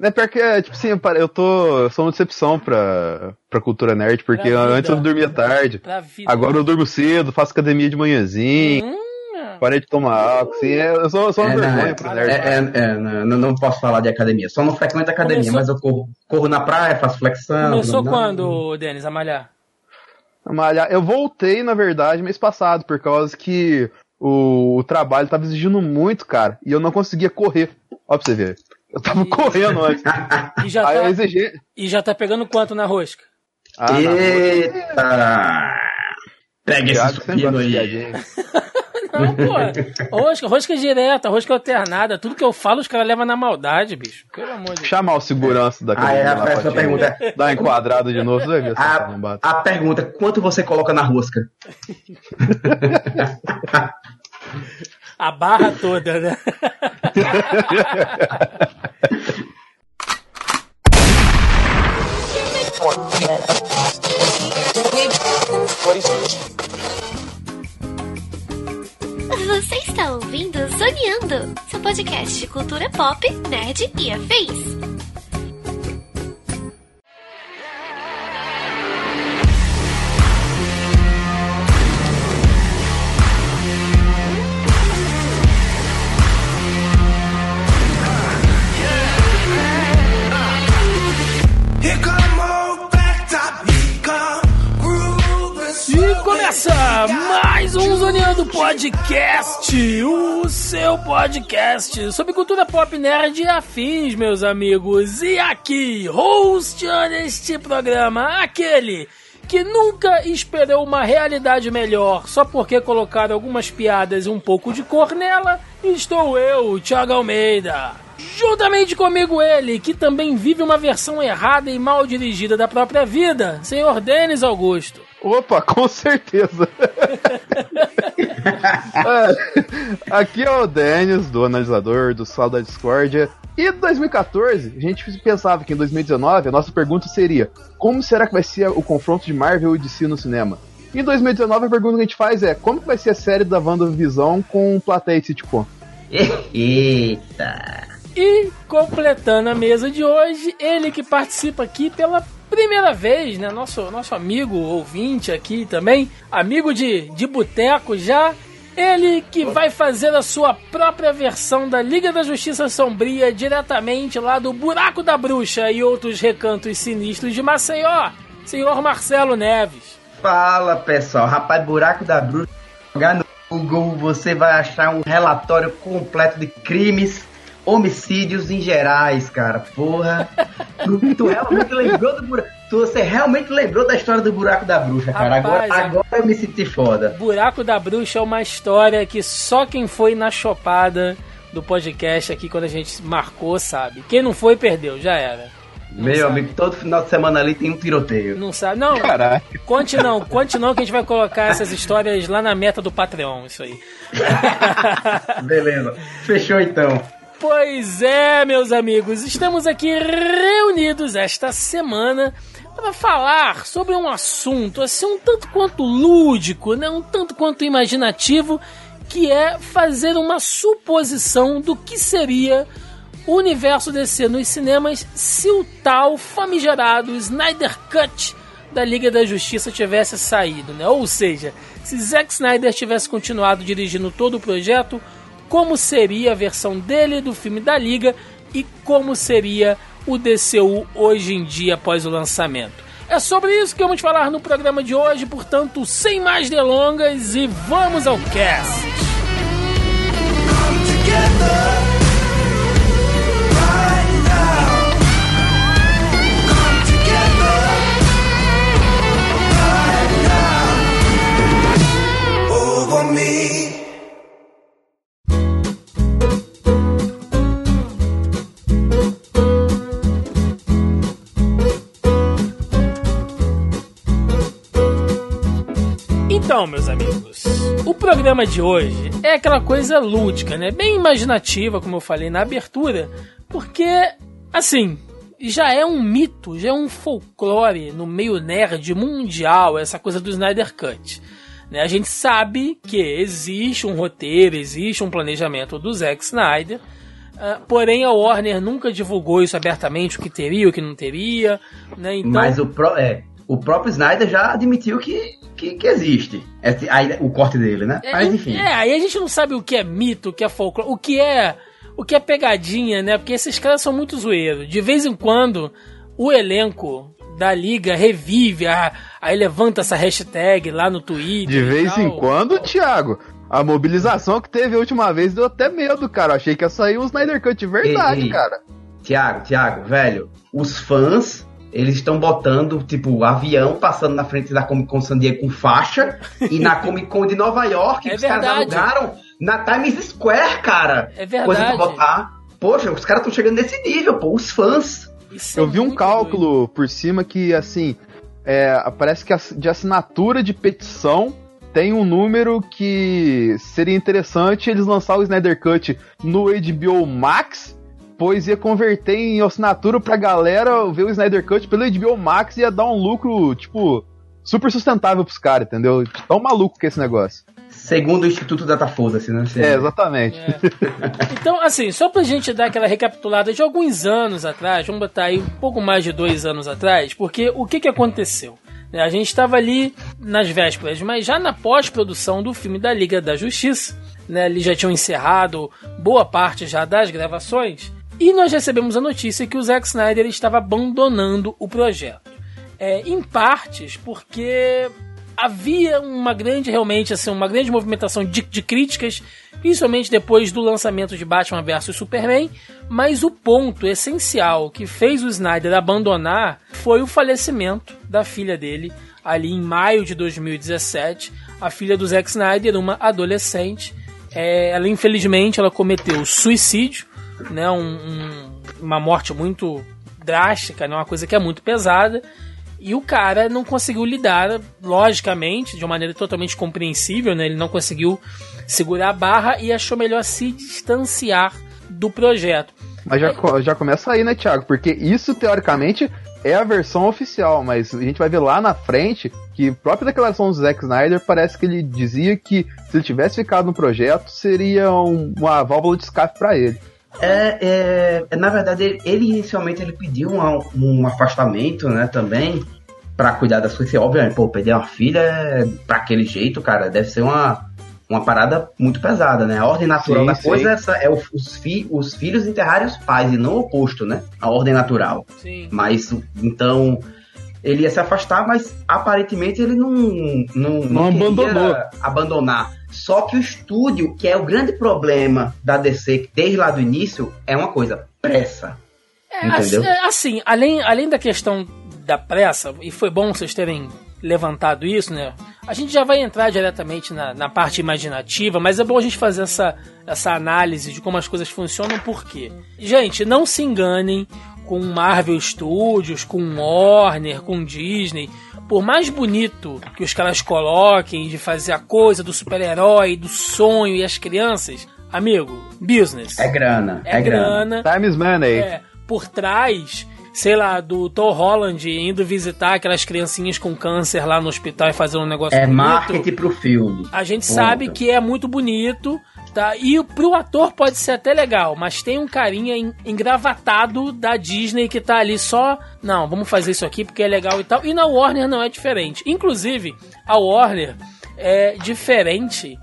É pior que, é, tipo assim, eu tô. Eu sou uma decepção pra, pra cultura nerd, porque Pra vida. antes eu dormia tarde. Pra vida. Agora eu durmo cedo, faço academia de manhãzinho, Hum, parei de tomar álcool, assim, é, eu sou, eu sou uma É, vergonha é, pro nerd. é, é, não, não- não posso falar de academia. Só não frequento academia, Começou- mas eu corro, corro na praia, faço flexão. Começou não- quando, Denis, a malhar? Malhar. Eu voltei, na verdade, mês passado, por causa que o, o trabalho tava exigindo muito, cara, e eu não conseguia correr. Ó pra você ver. Eu tava Ih. correndo antes. E já, Aí tá, exigi. e já tá pegando quanto na rosca? Ah. Eita! Pega esse de aí. Não, pô. Rosca, rosca direta, rosca alternada. Tudo que eu falo, os caras levam na maldade, bicho. Pelo amor de Deus. Chamar o segurança da Ah, é, a te pergunta. Dar uma enquadrada de novo, você vai ver se A, bate. a pergunta, quanto você coloca na rosca? A barra toda, né? Você está ouvindo Zoneando, seu podcast de cultura pop, nerd e afins. Começa mais um Zoneando Podcast, o seu podcast sobre cultura pop nerd e afins, meus amigos. E aqui, hosteando este programa, aquele que nunca esperou uma realidade melhor só porque colocaram algumas piadas e um pouco de cor nela, estou eu, Thiago Almeida. Juntamente comigo ele, que também vive uma versão errada e mal dirigida da própria vida, senhor Denis Augusto. Opa, com certeza. É, Aqui é o Denis, do analisador, do Sal da Discordia. E 2014, a gente pensava que em 2019 a nossa pergunta seria: como será que vai ser o confronto de Marvel e DC no cinema? Em 2019 a pergunta que a gente faz é: como que vai ser a série da WandaVision com plateia e sitcom? Eita! E completando a mesa de hoje, ele que participa aqui pela primeira vez, né? Nosso, nosso amigo ouvinte aqui também, amigo de, de boteco já. Ele que vai fazer a sua própria versão da Liga da Justiça Sombria diretamente lá do Buraco da Bruxa e outros recantos sinistros de Maceió, senhor Marcelo Neves. Fala pessoal, rapaz, buraco da bruxa. Jogar no Google, você vai achar um relatório completo de crimes, homicídios em gerais, cara. Porra. Tu, tu realmente lembrou do buraco. Tu, você realmente lembrou da história do buraco da bruxa, cara. Rapaz, agora, agora eu me senti foda. Buraco da Bruxa é uma história que só quem foi na chopada do podcast aqui quando a gente marcou sabe. Quem não foi, perdeu, já era. Meu sabe. amigo, todo final de semana ali tem um tiroteio. Não sabe? Não, Caraca. conte não, conte não que a gente vai colocar essas histórias lá na meta do Patreon, isso aí. Beleza. Fechou então. Pois é, meus amigos, estamos aqui reunidos esta semana para falar sobre um assunto assim um tanto quanto lúdico, né? Um tanto quanto imaginativo, que é fazer uma suposição do que seria o universo DC nos cinemas se o tal famigerado Snyder Cut da Liga da Justiça tivesse saído, né? Ou seja, se Zack Snyder tivesse continuado dirigindo todo o projeto, como seria a versão dele do filme da Liga e como seria o DCU hoje em dia após o lançamento. É sobre isso que vamos falar no programa de hoje, portanto, sem mais delongas e vamos ao cast. Come me. Então, meus amigos, o programa de hoje é aquela coisa lúdica, né? Bem imaginativa, como eu falei na abertura, porque, assim, já é um mito, já é um folclore no meio nerd mundial essa coisa do Snyder Cut. Né? A gente sabe que existe um roteiro, existe um planejamento do Zack Snyder, Ah, porém, a Warner nunca divulgou isso abertamente, o que teria, o que não teria. Né? Então, Mas o, pró- é, o próprio Snyder já admitiu que, que, que existe Esse- aí, o corte dele, né? É, Mas enfim. É, aí a gente não sabe o que é mito, o que é folclore, o que é. O que é pegadinha, né? Porque esses caras são muito zoeiros. De vez em quando, o elenco da liga revive, ah, aí levanta essa hashtag lá no Twitter. De vez tal. em quando, Thiago. A mobilização que teve a última vez deu até medo, cara. Eu achei que ia sair um Snyder Cut de verdade, Ei, ei. cara. Tiago, Tiago, velho, os fãs, eles estão botando, tipo, avião passando na frente da Comic Con San Diego com faixa e na Comic Con de Nova York, É os caras verdade. alugaram na Times Square, cara. É Coisa pra verdade. botar. Poxa, os caras estão chegando nesse nível, pô, os fãs. Isso é Eu vi um cálculo por cima que, assim, é, parece que de assinatura de petição tem um número que seria interessante eles lançar o Snyder Cut no HBO Max, pois ia converter em assinatura pra galera ver o Snyder Cut pelo HBO Max e ia dar um lucro, tipo, super sustentável pros caras, entendeu? Tão maluco que é esse negócio. Segundo o Instituto Datafoda-se, né? É, exatamente. É. Então, assim, só pra gente dar aquela recapitulada de alguns anos atrás, vamos botar aí um pouco mais de dois anos atrás, porque o que que aconteceu? Né, A gente estava ali nas vésperas, mas já na pós-produção do filme da Liga da Justiça, né, eles já tinham encerrado boa parte já das gravações, e nós recebemos a notícia que o Zack Snyder estava abandonando o projeto. É, em partes porque havia uma grande, realmente, assim, uma grande movimentação de, de críticas, principalmente depois do lançamento de Batman vs Superman, mas o ponto essencial que fez o Snyder abandonar foi o falecimento da filha dele, ali em maio de 2017, a filha do Zack Snyder, uma adolescente. É, ela, infelizmente, ela cometeu suicídio, né, um- um- uma morte muito drástica, né, uma coisa que é muito pesada. E o cara não conseguiu lidar, logicamente, de uma maneira totalmente compreensível, né? Ele não conseguiu segurar a barra e achou melhor se distanciar do projeto. Mas já, co- já começa aí, né, Thiago? Porque isso, teoricamente, é a versão oficial, mas a gente vai ver lá na frente que a própria declaração do Zack Snyder parece que ele dizia que se ele tivesse ficado no projeto, seria um- uma válvula de escape pra ele. É, é, é, na verdade, ele, ele inicialmente ele pediu um, um afastamento, né, também, pra cuidar da sua filha. Obviamente, pô, perder uma filha é, pra aquele jeito, cara, deve ser uma, uma parada muito pesada, né? A ordem natural Sim, da sim. coisa é, essa, é os, fi, os filhos enterrarem os pais, e não o oposto, né? A ordem natural. Sim. Mas, então, ele ia se afastar, mas aparentemente ele não, não, Não queria abandonou. abandonar. Só que o estúdio, que é o grande problema da DC desde lá do início, é uma coisa, pressa. É, Entendeu? assim, é, assim, além, além da questão da pressa, e foi bom vocês terem levantado isso, né? A gente já vai entrar diretamente na, na parte imaginativa, mas é bom a gente fazer essa, essa análise de como as coisas funcionam, por quê? Gente, não se enganem com Marvel Studios, com Warner, com Disney. Por mais bonito que os caras coloquem de fazer a coisa do super-herói, do sonho e as crianças, amigo, business. É grana. É grana. Time is money. É, por trás, sei lá, do Tom Holland indo visitar aquelas criancinhas com câncer lá no hospital e fazer um negócio É bonito. marketing pro filme. A gente Ponto. sabe que é muito bonito, tá? E pro ator pode ser até legal, mas tem um carinha en- engravatado da Disney que tá ali só, não, vamos fazer isso aqui porque é legal e tal. E na Warner não é diferente. Inclusive, a Warner é diferente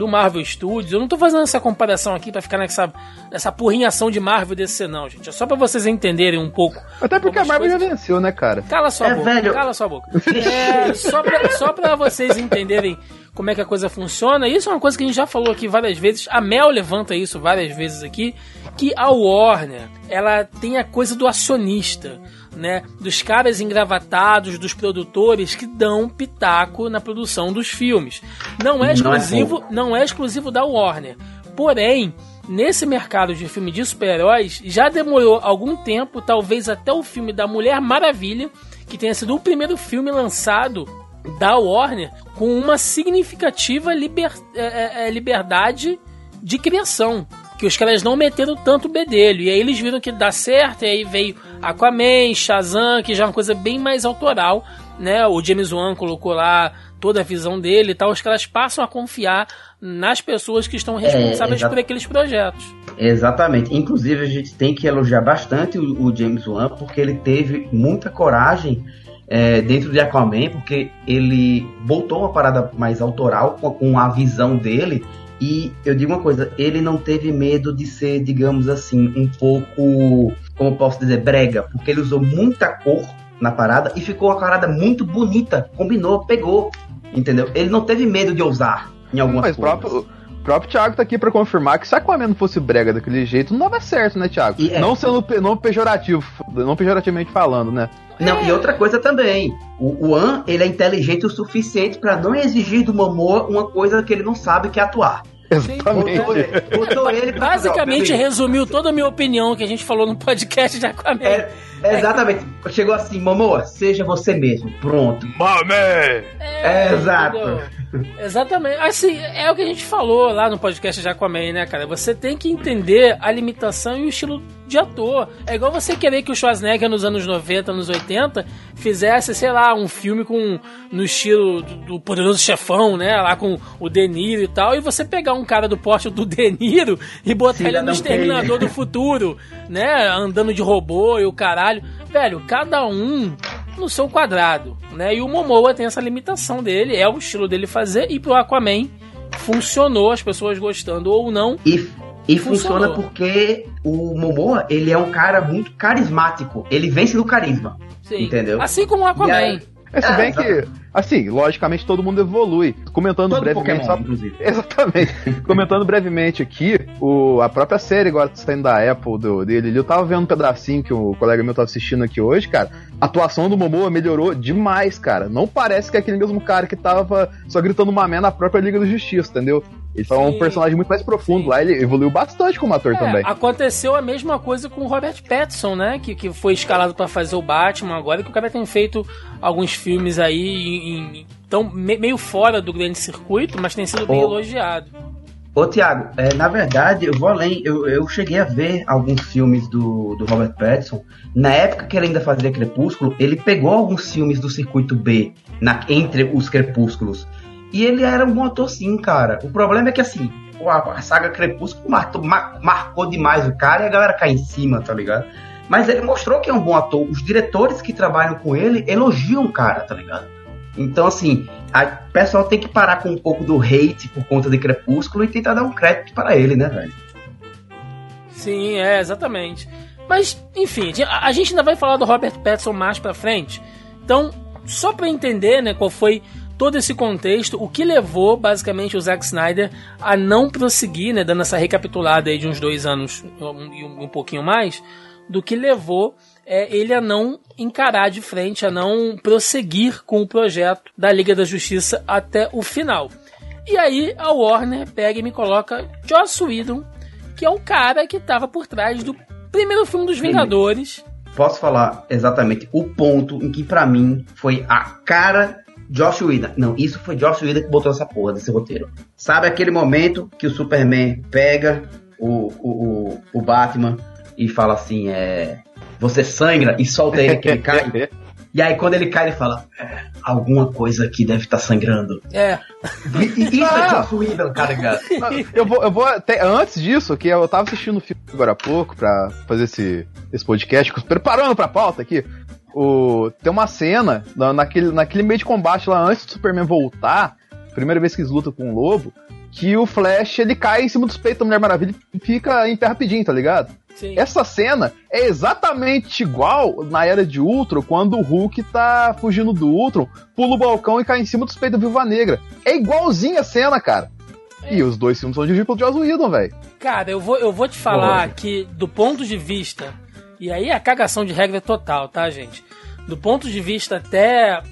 do Marvel Studios. Eu não tô fazendo essa comparação aqui pra ficar nessa, nessa porrinhação de Marvel DC não, gente. É só pra vocês entenderem um pouco. Até porque a Marvel coisas- já venceu, né, cara? Cala sua É, boca, velho. cala sua boca. É, só, pra, só pra vocês entenderem como é que a coisa funciona, isso é uma coisa que a gente já falou aqui várias vezes, a Mel levanta isso várias vezes aqui, que a Warner, ela tem a coisa do acionista, né? Dos caras engravatados, dos produtores que dão pitaco na produção dos filmes. Não é é exclusivo, não é exclusivo da Warner. Porém, nesse mercado de filme de super-heróis, já demorou algum tempo, talvez até o filme da Mulher Maravilha, que tenha sido o primeiro filme lançado da Warner com uma significativa liber- é, é, é, liberdade de criação. Que os caras não meteram tanto o bedelho. E aí eles viram que dá certo, e aí veio Aquaman, Shazam, que já é uma coisa bem mais autoral, né? O James Wan colocou lá toda a visão dele e tal. Os caras passam a confiar nas pessoas que estão responsáveis exato. por aqueles projetos. Exatamente. Inclusive, a gente tem que elogiar bastante o, o James Wan, porque ele teve muita coragem é, dentro de Aquaman, porque ele botou uma parada mais autoral com, com a visão dele. E eu digo uma coisa, ele não teve medo de ser, digamos assim, um pouco, como eu posso dizer, brega, porque ele usou muita cor na parada e ficou uma parada muito bonita, combinou, pegou, entendeu? Ele não teve medo de ousar em algumas Mas coisas. próprio, o próprio Thiago tá aqui pra confirmar que se Aquaman não fosse brega daquele jeito, não dava certo, né, Thiago? E é- Não sendo pe- não pejorativo, não pejorativamente falando, né? Não, e outra coisa também, o, o An, ele é inteligente o suficiente pra não exigir do Momoa uma coisa que ele não sabe que é atuar. Exatamente. Botou ele, botou ele Basicamente resumiu toda a minha opinião que a gente falou no podcast de Aquaman. É, exatamente. Chegou assim, Momoa, seja você mesmo. Pronto. É, exato. entendeu? Exatamente. Assim, é o que a gente falou lá no podcast de Aquaman, né, cara? Você tem que entender a limitação e o estilo de ator. É igual você querer que o Schwarzenegger nos anos 90, anos 80, fizesse, sei lá, um filme com no estilo do, do Poderoso Chefão, né? Lá com o De Niro e tal, e você pegar um cara do porte do De Niro e botar ele no Exterminador Kane. do Futuro, né? Andando de robô e o caralho. Velho, cada um no seu quadrado, né? E o Momoa tem essa limitação dele, é o estilo dele fazer, e pro Aquaman funcionou, as pessoas gostando ou não. E, e funciona porque o Momoa, ele é um cara muito carismático. Ele vence no carisma. Sim. Entendeu? Assim como o Aquaman. Aí- É, se bem que, assim, logicamente todo mundo evolui. Comentando Todo brevemente, Pokémon, só, inclusive. Exatamente. Comentando brevemente aqui, o, a própria série agora que tá saindo da Apple do, dele, eu tava vendo um pedacinho que o colega meu tava assistindo aqui hoje, cara. A atuação do Momoa melhorou demais, cara. Não parece que é aquele mesmo cara que tava só gritando merda na própria Liga da Justiça, entendeu? Ele foi um Sim. personagem muito mais profundo Sim. lá, ele evoluiu bastante como ator É, também. aconteceu a mesma coisa com o Robert Pattinson, né? Que, que foi escalado pra fazer o Batman agora, que o cara tem feito alguns filmes aí em, em- tão me- meio fora do grande circuito, mas tem sido bem Oh. elogiado. Ô, Thiago, é, na verdade, eu vou além. Eu, eu cheguei a ver alguns filmes do, do Robert Pattinson. Na época que ele ainda fazia Crepúsculo, ele pegou alguns filmes do circuito B na, entre os Crepúsculos. E ele era um bom ator, sim, cara. O problema é que, assim, a, a saga Crepúsculo marcou, ma- marcou demais o cara e a galera cai em cima, tá ligado? Mas ele mostrou que é um bom ator. Os diretores que trabalham com ele elogiam o cara, tá ligado? Então, assim, o pessoal tem que parar com um pouco do hate por conta de Crepúsculo e tentar dar um crédito para ele, né, velho? Sim, é, exatamente. Mas, enfim, a, gente ainda vai falar do Robert Pattinson mais pra frente. Então, só pra entender, né, qual foi todo esse contexto, o que levou, basicamente, o Zack Snyder a não prosseguir, né, dando essa recapitulada aí de uns dois anos e um, um pouquinho mais, do que levou é, ele a não encarar de frente, a não prosseguir com o projeto da Liga da Justiça até o final. E aí a Warner pega e me coloca Joss Whedon, que é o cara que estava por trás do primeiro filme dos Vingadores. Posso falar exatamente o ponto em que, pra mim, foi a cara Josh Whedon. Não, isso foi Josh Whedon que botou essa porra desse roteiro. Sabe aquele momento que o Superman pega o, o, o, o Batman e fala assim, é... Você sangra e solta ele que ele cai. E aí quando ele cai, ele fala, "É, alguma coisa aqui deve estar sangrando. É, E, isso é Ah! Josh Whedon, cara? Eu vou, eu vou até antes disso, que eu tava assistindo o filme agora há pouco pra fazer esse, esse podcast, preparando pra pauta aqui. O, tem uma cena na- naquele, naquele meio de combate lá antes do Superman voltar, primeira vez que eles lutam com o lobo, que o Flash ele cai em cima dos peitos da Mulher Maravilha e fica em pé rapidinho, tá ligado? Sim. Essa cena é exatamente igual na era de Ultron, quando o Hulk tá fugindo do Ultron, pula o balcão e cai em cima dos peitos da Viúva Negra. É igualzinha a cena, cara. E os dois filmes são dirigidos pelo Joss Whedon, velho. Cara, eu vou, eu vou te falar Olha. que, do ponto de vista. E aí a cagação de regra é total, tá, gente? Do ponto de vista até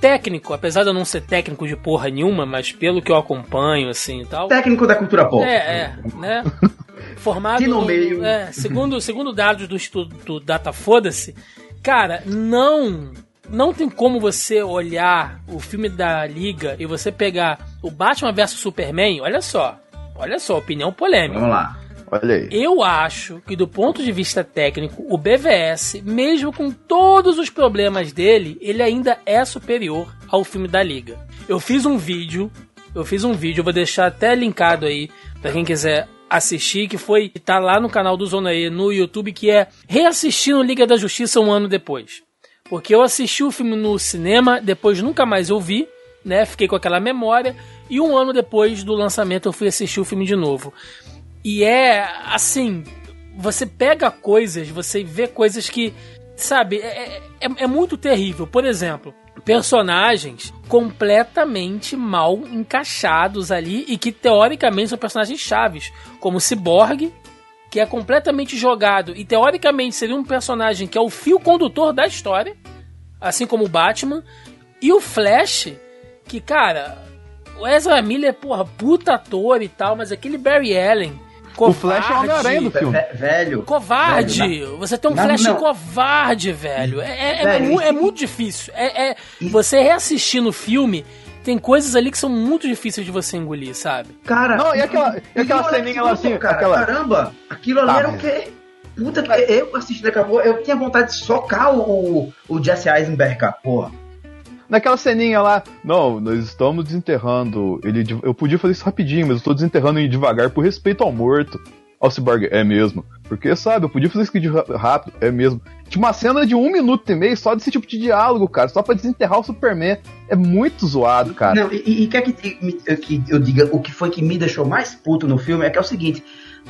técnico, apesar de eu não ser técnico de porra nenhuma, mas pelo que eu acompanho, assim e tal. Técnico da cultura pop. É, é, né? Formado Que no meio. É, segundo, segundo dados do Instituto Data Foda-se, cara, não não tem como você olhar o filme da Liga e você pegar o Batman vs Superman, olha só. Olha só, opinião polêmica. Vamos lá. Olha aí. Eu acho que do ponto de vista técnico, o BVS, mesmo com todos os problemas dele, ele ainda é superior ao filme da Liga. Eu fiz um vídeo, eu fiz um vídeo, eu vou deixar até linkado aí pra quem quiser assisti, que foi tá lá no canal do Zona E no YouTube, que é reassistindo Liga da Justiça um ano depois. Porque eu assisti o filme no cinema, depois nunca mais eu vi, né? Fiquei com aquela memória e um ano depois do lançamento eu fui assistir o filme de novo. E é assim, você pega coisas, você vê coisas que, sabe, é, é, é muito terrível. Por exemplo, personagens completamente mal encaixados ali e que teoricamente são personagens chaves, como Cyborg, que é completamente jogado e teoricamente seria um personagem que é o fio condutor da história, assim como o Batman, e o Flash, que cara, o Ezra Miller, porra, puta ator e tal, mas aquele Barry Allen O Flash é o Homem-Aranha do filme. Ve- Velho. Covarde! Velho, você tem um Não, Flash não. covarde, velho. É, é- é Velho, isso- é muito difícil. É, é- você reassistindo o filme, tem coisas ali que são muito difíceis de você engolir, sabe? Cara, Não, e aquela- e aquela ceninha lá assim, cara, aquela- Caramba, aquilo ali Tá, era o quê? Puta que eu assisti daqui a pouco, eu tinha vontade de socar o, o Jesse Eisenberg, cara, porra. Naquela ceninha lá, não, nós estamos desenterrando. Ele, eu podia fazer isso rapidinho, mas eu estou desenterrando ele devagar por respeito ao morto. Ao Cyborg, é mesmo. Porque, sabe, eu podia fazer isso rápido, é mesmo. Tinha uma cena de um minuto e meio só desse tipo de diálogo, cara, só pra desenterrar o Superman. É muito zoado, cara. Não, e, e quer que, que eu diga o que foi que me deixou mais puto no filme é que é o seguinte: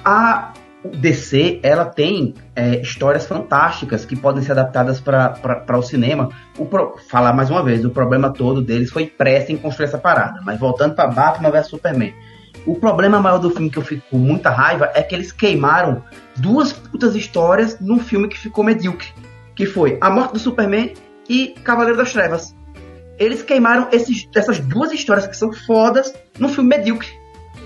a DC ela tem é, histórias fantásticas que podem ser adaptadas para o cinema. O pro- falar mais uma vez, o problema todo deles foi pressa em construir essa parada. Mas voltando para Batman vs Superman. O problema maior do filme que eu fico com muita raiva é que eles queimaram duas putas histórias num filme que ficou medíocre. Que foi A Morte do Superman e Cavaleiro das Trevas. Eles queimaram esses- essas duas histórias que são fodas num filme medíocre.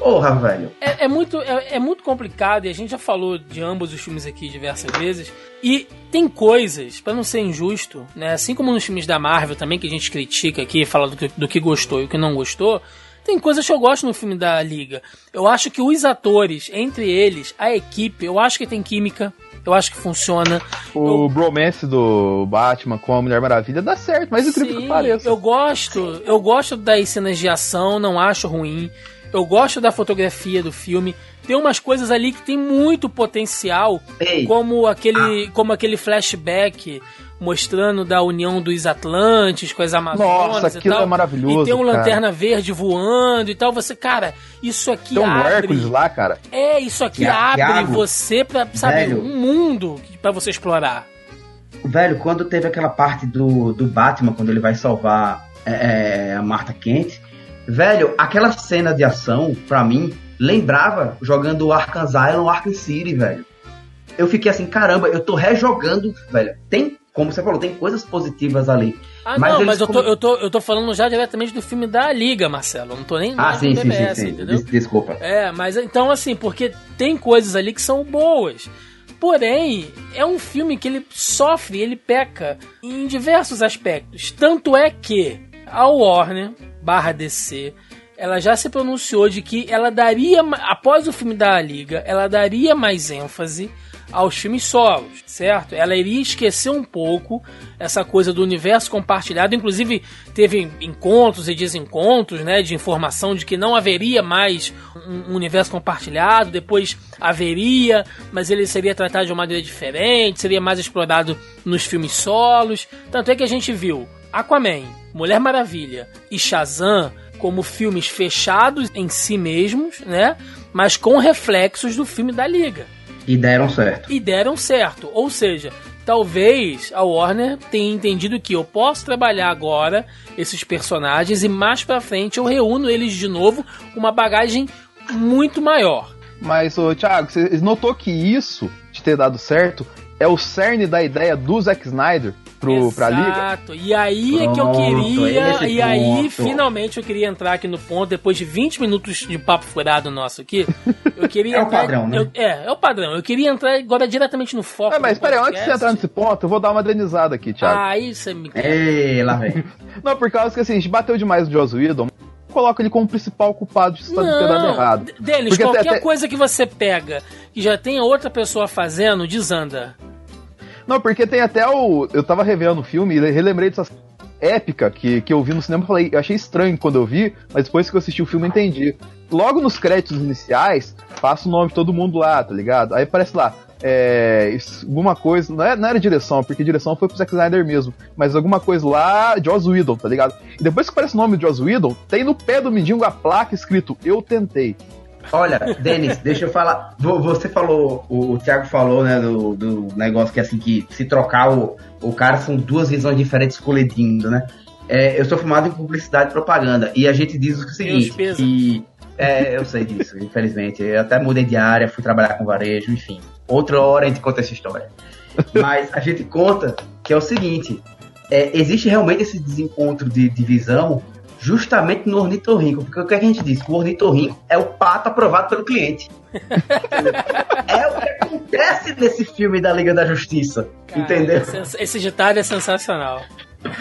Porra, velho. É, é muito, é, é muito complicado e a gente já falou de ambos os filmes aqui diversas vezes. E tem coisas, pra não ser injusto, né? Assim como nos filmes da Marvel também, que a gente critica aqui, fala do que, do que gostou e o que não gostou. Tem coisas que eu gosto no filme da Liga. Eu acho que os atores, entre eles, a equipe, eu acho que tem química. Eu acho que funciona. O bromance do Batman com a Mulher Maravilha dá certo, mas incrível que pareça. Eu gosto, eu gosto das cenas de ação, não acho ruim. Eu gosto da fotografia do filme. Tem umas coisas ali que tem muito potencial, Ei, como aquele, como aquele flashback mostrando da união dos Atlantes com as Amazonas Nossa, e aquilo tal. é maravilhoso, E tem um cara. lanterna verde voando e tal. Você, cara, isso aqui Tem um abre. Hércules lá, cara. É, isso aqui Que que abre abre. você pra, sabe, Velho. um mundo pra você explorar. velho, quando teve aquela parte do, do Batman, quando ele vai salvar é, é, a Martha Kent, velho, aquela cena de ação, pra mim, lembrava jogando o Arkham Asylum, Arkham City, velho. Eu fiquei assim, caramba, eu tô rejogando, velho. Tem, como você falou, tem coisas positivas ali. Ah, Mas não, mas eu tô, eu, tô, eu tô falando já diretamente do filme da Liga, Marcelo. Eu não tô nem Ah, sim, sim, sim, sim. Des- Desculpa. É, mas então assim, porque tem coisas ali que são boas. Porém, é um filme que ele sofre, ele peca em diversos aspectos. Tanto é que a Warner barra DC, ela já se pronunciou de que ela daria, após o filme da Liga, ela daria mais ênfase aos filmes solos, certo? Ela iria esquecer um pouco essa coisa do universo compartilhado. Inclusive, teve encontros e desencontros, né, de informação de que não haveria mais um universo compartilhado. Depois haveria, mas ele seria tratado de uma maneira diferente, seria mais explorado nos filmes solos. Tanto é que a gente viu Aquaman, Mulher Maravilha e Shazam como filmes fechados em si mesmos, né? Mas com reflexos do filme da Liga E deram certo. e deram certo. Ou seja, talvez a Warner tenha entendido que eu posso trabalhar agora esses personagens e mais pra frente eu reúno eles de novo com uma bagagem muito maior. Mas, ô, Thiago, você notou que isso de ter dado certo é o cerne da ideia do Zack Snyder pro, pra Liga? Exato. E aí é que eu Pronto, queria. E aí, ponto. finalmente, eu queria entrar aqui no ponto, depois de 20 minutos de papo furado nosso aqui. Eu queria É o entrar- padrão, né? eu- é, é o padrão. Eu queria entrar agora diretamente no foco. Ah, mas peraí, antes de você entrar nesse ponto, eu vou dar uma denizada aqui, Thiago. Aí você me. Ei, lá vem. Não, por causa que assim, a gente bateu demais no Joss Whedon, coloca ele como principal culpado de ter dado errado. Denis, Porque qualquer até- coisa que você pega que já tem outra pessoa fazendo, desanda. Não, porque tem até o. Eu tava revendo o filme e relembrei dessas épica que, que eu vi no cinema, falei, eu achei estranho quando eu vi, mas depois que eu assisti o filme eu entendi. Logo nos créditos iniciais, passa o nome de todo mundo lá, tá ligado? Aí aparece lá, é, alguma coisa, não, é, não era direção, porque direção foi pro Zack Snyder mesmo, mas alguma coisa lá, Joss Whedon, tá ligado? E depois que aparece o nome de Joss Whedon, tem no pé do mendigo a placa escrito, eu tentei. Olha, Denis, deixa eu falar. Vo- Você falou, o, o Thiago falou, né, do, do negócio que assim, que se trocar o, o cara são duas visões diferentes colidindo, né? É, eu sou formado em publicidade e propaganda e a gente diz o seguinte, que é, eu sei disso, infelizmente. Eu até mudei de área, fui trabalhar com varejo, enfim. Outra hora a gente conta essa história. Mas a gente conta que é o seguinte: é, existe realmente esse desencontro de, de visão justamente no ornitorrinco. Porque o que a gente diz? O ornitorrinco é o pato aprovado pelo cliente. é o que acontece nesse filme da Liga da Justiça. Cara, entendeu? esse- Esse ditado é sensacional.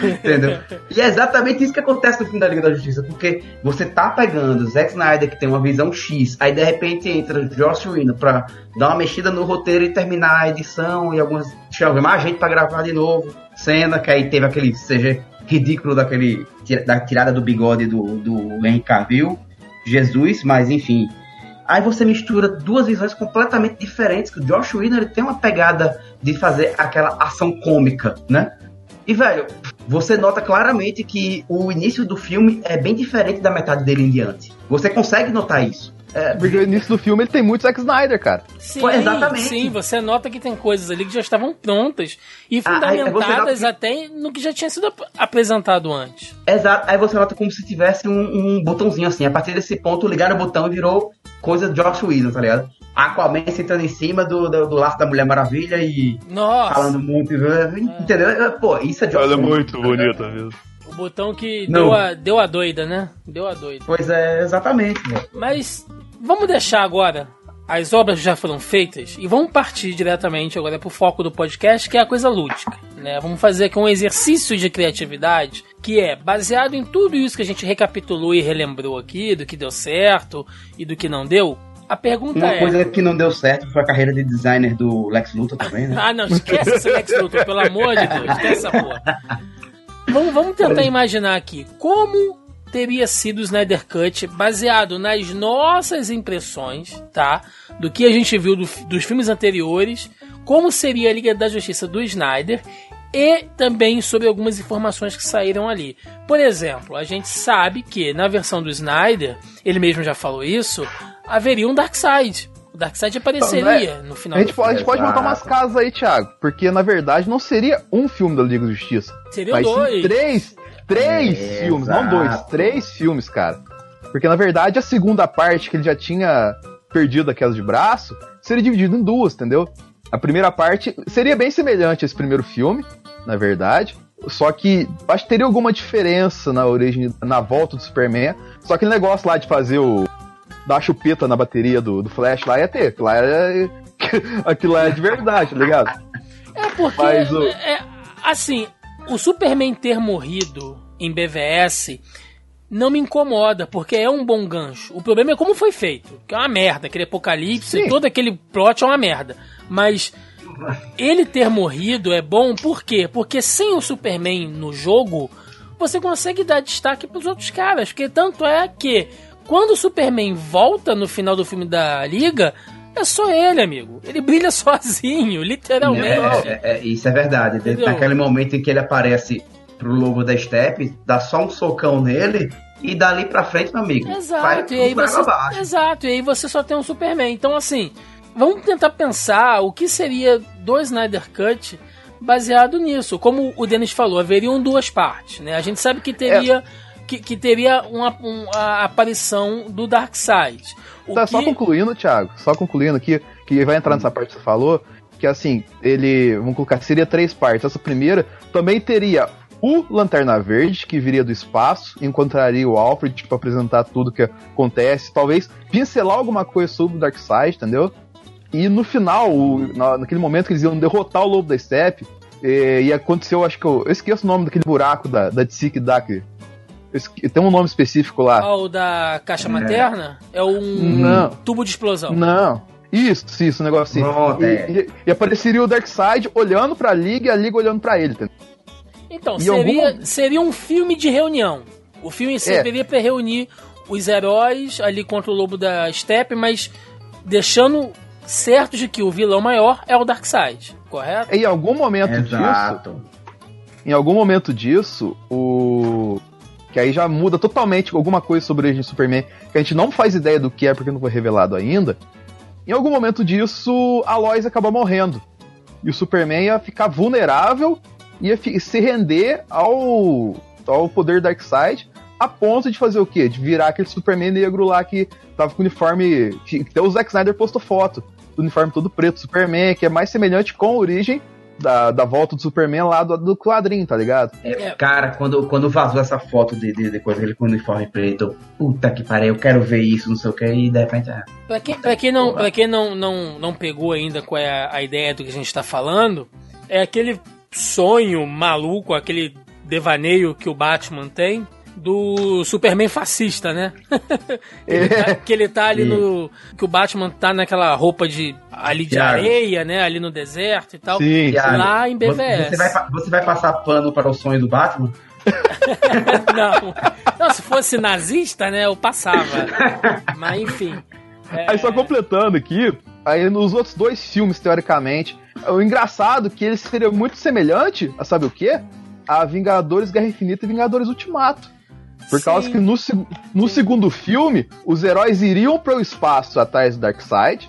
Entendeu? E é exatamente isso que acontece no filme da Liga da Justiça, porque você tá pegando Zack Snyder, que tem uma visão X, aí de repente entra Josh Whedon pra dar uma mexida no roteiro e terminar a edição e algumas. chamar mais gente pra gravar de novo. Cena, que aí teve aquele CG ridículo daquele. da tirada do bigode do, do Henry Cavill. Jesus, mas enfim. Aí você mistura duas visões completamente diferentes, que o Josh Whedon ele tem uma pegada de fazer aquela ação cômica, né? E, velho, você nota claramente que o início do filme é bem diferente da metade dele em diante. Você consegue notar isso. É, Porque no início do filme ele tem muito Zack Snyder, cara. Sim, Pô, exatamente. sim, você nota que tem coisas ali que já estavam prontas e Ah, aí fundamentadas nota até no que já tinha sido ap- apresentado antes. Exato. Aí você nota como se tivesse um, um botãozinho assim. A partir desse ponto, ligaram o botão e virou coisa de Josh Whedon, tá ligado? Aquaman sentando em cima do, do, do laço da Mulher Maravilha e Nossa, falando muito. Entendeu? Pô, isso é Josh Whedon. bonita mesmo. o botão que Não. deu a, deu a doida, né? Deu a doida. Pois é, exatamente. velho. Mas vamos deixar agora. As obras já foram feitas e vamos partir diretamente agora pro foco do podcast, que é a coisa lúdica. Né? Vamos fazer aqui um exercício de criatividade que é baseado em tudo isso que a gente recapitulou e relembrou aqui, do que deu certo e do que não deu. A pergunta Uma é. coisa que não deu certo foi a carreira de designer do Lex Luthor também, né? Ah, não, esquece esse Lex Luthor, pelo amor de Deus, esquece essa porra. Vamos, vamos tentar imaginar aqui como teria sido o Snyder Cut baseado nas nossas impressões, tá? Do que a gente viu do- dos filmes anteriores, como seria a Liga da Justiça do Snyder e também sobre algumas informações que saíram ali. Por exemplo, a gente sabe que na versão do Snyder, ele mesmo já falou isso, haveria um Darkseid. O Darkseid apareceria no final A gente do pode, a gente pode montar umas casas aí, Thiago. Porque na verdade não seria um filme da Liga da Justiça. Seriam sim dois. três. Três É, filmes, não dois, três filmes, cara. Porque na verdade a segunda parte que ele já tinha perdido aquelas de braço seria dividido em duas, entendeu? A primeira parte seria bem semelhante a esse primeiro filme, na verdade. Só que acho que teria alguma diferença na origem, na volta do Superman. Só aquele negócio lá de fazer o. dar chupeta na bateria do, do Flash lá ia ter. Aquilo lá é, aquilo lá é de verdade, tá ligado? É porque, Mas o- é, assim, o Superman ter morrido em BVS não me incomoda, porque é um bom gancho. O problema é como foi feito, que é uma merda, aquele apocalipse Sim. todo aquele plot é uma merda. Mas ele ter morrido é bom, por quê? Porque sem o Superman no jogo, você consegue dar destaque pros outros caras, porque tanto é que quando o Superman volta no final do filme da Liga, é só ele, amigo. Ele brilha sozinho, literalmente. É, é, é, isso é verdade. Entendeu? Naquele momento em que ele aparece pro logo da Step, dá só um socão nele e dali pra frente, meu amigo. vai Exato, e aí tudo você, exato, e aí você só tem um Superman. Então, assim, vamos tentar pensar o que seria do Snyder Cut baseado nisso. Como o Denis falou, haveriam duas partes, né? A gente sabe que teria É. que, que teria uma, um- a aparição do Darkseid. Tá, que... só concluindo, Thiago, só concluindo aqui, que vai entrar nessa parte que você falou, que assim, ele, vamos colocar, seria três partes. Essa primeira também teria o Lanterna Verde, que viria do espaço, encontraria o Alfred para apresentar tudo que acontece, talvez pincelar alguma coisa sobre o Darkseid, entendeu? E no final, o- na- naquele momento que eles iam derrotar o Lobo da Steppe, eh, e aconteceu, acho que eu, eu esqueço o nome daquele buraco da, da DC que dá, que, eu esque- tem um nome específico lá. Ah, o da caixa materna é um Não. tubo de explosão. Não. Isso, isso, um negócio assim. Pronto, e, é. e- e apareceria o Darkseid olhando pra Liga e a Liga olhando pra ele. entendeu? Então, seria, algum- seria um filme de reunião. O filme serviria pra reunir os heróis ali contra o Lobo da Steppe, mas deixando certo de que o vilão maior é o Darkseid, correto? Em algum momento disso, Exato. em algum momento disso, o. Que aí já muda totalmente alguma coisa sobre a origem do Superman, que a gente não faz ideia do que é porque não foi revelado ainda. Em algum momento disso, a Lois acaba morrendo. E o Superman ia ficar vulnerável, ia se render ao, ao poder Darkseid, a ponto de fazer o quê? De virar aquele Superman negro lá que tava com o uniforme. Que até o Zack Snyder postou foto do uniforme todo preto Superman, que é mais semelhante com a origem da, da volta do Superman lá do, do quadrinho, tá ligado? É, cara, quando, quando vazou essa foto de, de, de coisa, ele com o uniforme preto, eu, puta que pariu, eu quero ver isso, não sei o que, e de repente. ah, Pra quem, pra quem, não, pra quem não, não, não pegou ainda qual é a, a ideia do que a gente tá falando, é aquele sonho maluco, aquele devaneio que o Batman tem do Superman fascista, né? que, ele tá, que ele tá ali no. Que o Batman tá naquela roupa de. ali de Thiago. areia, né? Ali no deserto e tal. Sim, Lá em BVS. Você, vai, você vai passar pano para o sonho do Batman? não. não, se fosse nazista, né? Eu passava. Mas enfim. É, Aí só completando aqui, aí nos outros dois filmes, teoricamente, o engraçado é que ele seria muito semelhante a sabe o quê? A Vingadores Guerra Infinita e Vingadores Ultimato. Por Sim. causa que no, no segundo filme, os heróis iriam para o espaço atrás do Darkseid,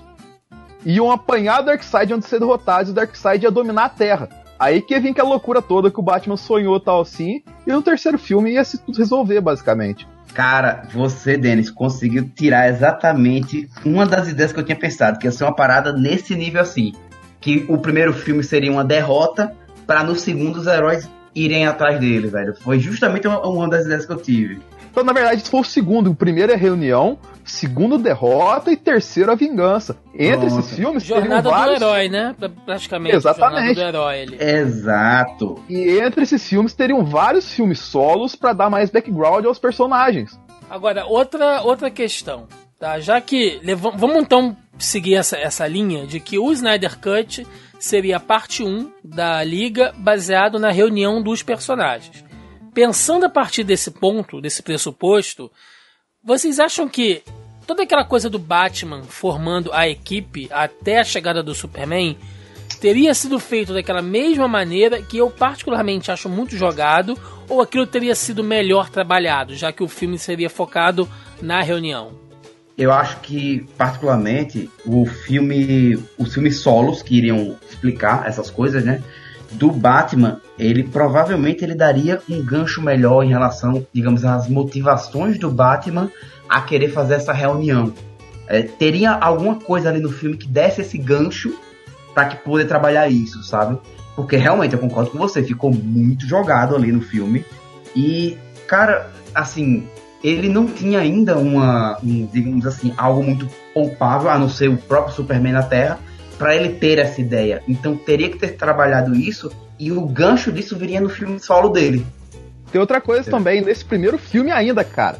iam apanhar o Darkseid onde ser derrotados e o Darkseid ia dominar a Terra. Aí que ia vir aquela loucura toda que o Batman sonhou tal assim, e no terceiro filme ia se tudo resolver, basicamente. Cara, você, Denis, conseguiu tirar exatamente uma das ideias que eu tinha pensado, que ia ser uma parada nesse nível assim. Que o primeiro filme seria uma derrota, para no segundo os heróis irem atrás dele, velho. Foi justamente uma, uma das ideias que eu tive. Então, na verdade, isso foi o segundo. O primeiro é reunião, segundo derrota e terceiro a vingança. Entre Nossa. esses filmes, teriam Jornada do vários... herói, né? Pra- Praticamente. Exatamente. Jornada do herói ali. Exato. E entre esses filmes teriam vários filmes solos pra dar mais background aos personagens. Agora, outra, outra questão, tá? Já que. vamos então seguir essa, essa linha de que o Snyder Cut seria a parte 1 da liga baseado na reunião dos personagens. Pensando a partir desse ponto, desse pressuposto, vocês acham que toda aquela coisa do Batman formando a equipe até a chegada do Superman teria sido feito daquela mesma maneira que eu particularmente acho muito jogado, ou aquilo teria sido melhor trabalhado, já que o filme seria focado na reunião? Eu acho que, particularmente, o filme. Os filmes solos que iriam explicar essas coisas, né? Do Batman, ele provavelmente ele daria um gancho melhor em relação, digamos, às motivações do Batman a querer fazer essa reunião. É, teria alguma coisa ali no filme que desse esse gancho para que poder trabalhar isso, sabe? Porque realmente eu concordo com você, ficou muito jogado ali no filme. E, cara, assim, ele não tinha ainda uma, um, digamos assim, algo muito palpável, a não ser o próprio Superman na Terra, para ele ter essa ideia. Então teria que ter trabalhado isso e o gancho disso viria no filme solo dele. Tem outra coisa também, nesse primeiro filme ainda, cara.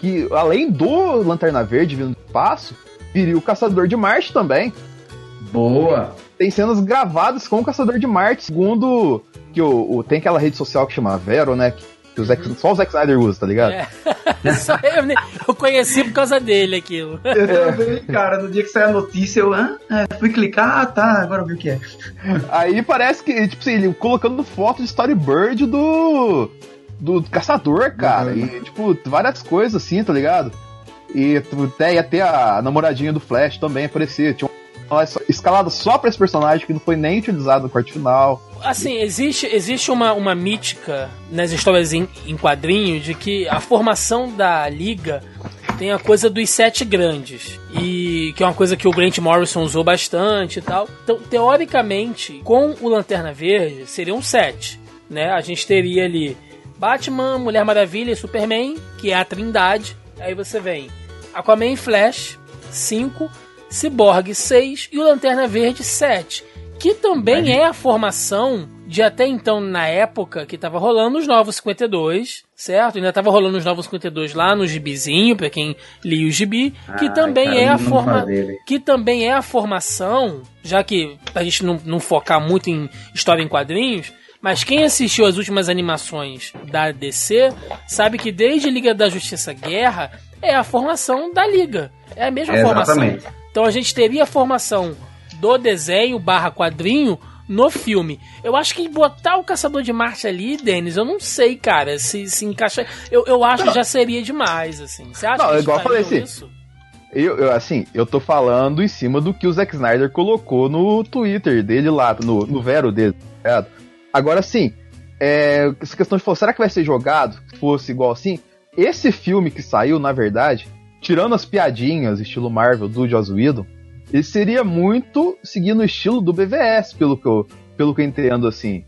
Que além do Lanterna Verde vindo do espaço, viria o Caçador de Marte também. Boa! Tem cenas gravadas com o Caçador de Marte, segundo que o, o- tem aquela rede social que chama Vero, né? Que, que o Zack- só o Zack Snyder usa, tá ligado? É. Só eu, eu conheci por causa dele aquilo. Eu também, cara, no dia que saiu a notícia, eu ah, é, fui clicar, ah tá, agora eu vi o que é. Aí parece que, tipo assim, ele colocando foto de storyboard do. do caçador, cara. Uhum. E, tipo, várias coisas assim, tá ligado? E tu- até ia ter a namoradinha do Flash também aparecer. Tinha escalada só pra esse personagem que não foi nem utilizado no corte final. Assim, existe, existe uma, uma mítica nas histórias em, em quadrinho de que a formação da liga tem a coisa dos sete grandes. E que é uma coisa que o Grant Morrison usou bastante e tal. Então, teoricamente, com o Lanterna Verde, seriam sete. Né? A gente teria ali Batman, Mulher Maravilha e Superman, que é a trindade. Aí você vem Aquaman e Flash, 5, Cyborg 6 e o Lanterna Verde 7. Que também é a formação de até então, na época que tava rolando os Novos 52, certo? Ainda tava rolando os Novos 52 lá no gibizinho, pra quem lia o gibi, que Ai, também cara, é a forma que também é a formação, já que a gente não, não focar muito em história em quadrinhos, Mas quem assistiu as últimas animações da DC sabe que desde Liga da Justiça Guerra é a formação da Liga. É a mesma Exatamente. formação. Então a gente teria a formação do desenho barra quadrinho no filme. Eu acho que botar o Caçador de Marte ali, Denis, eu não sei, cara, se, se encaixa. Eu, eu acho que já seria demais, assim. Você acha Não, que eles igual eu falei assim, isso? Eu, eu, assim, eu tô falando em cima do que o Zack Snyder colocou no Twitter dele lá, no, no Vero dele, tá ligado? Agora sim, é, essa questão de falar, será que vai ser jogado? Se fosse igual assim, esse filme que saiu, na verdade, tirando as piadinhas, estilo Marvel do Joss Whedon, ele seria muito seguindo o estilo do BVS, pelo que eu, pelo que eu entendo, assim.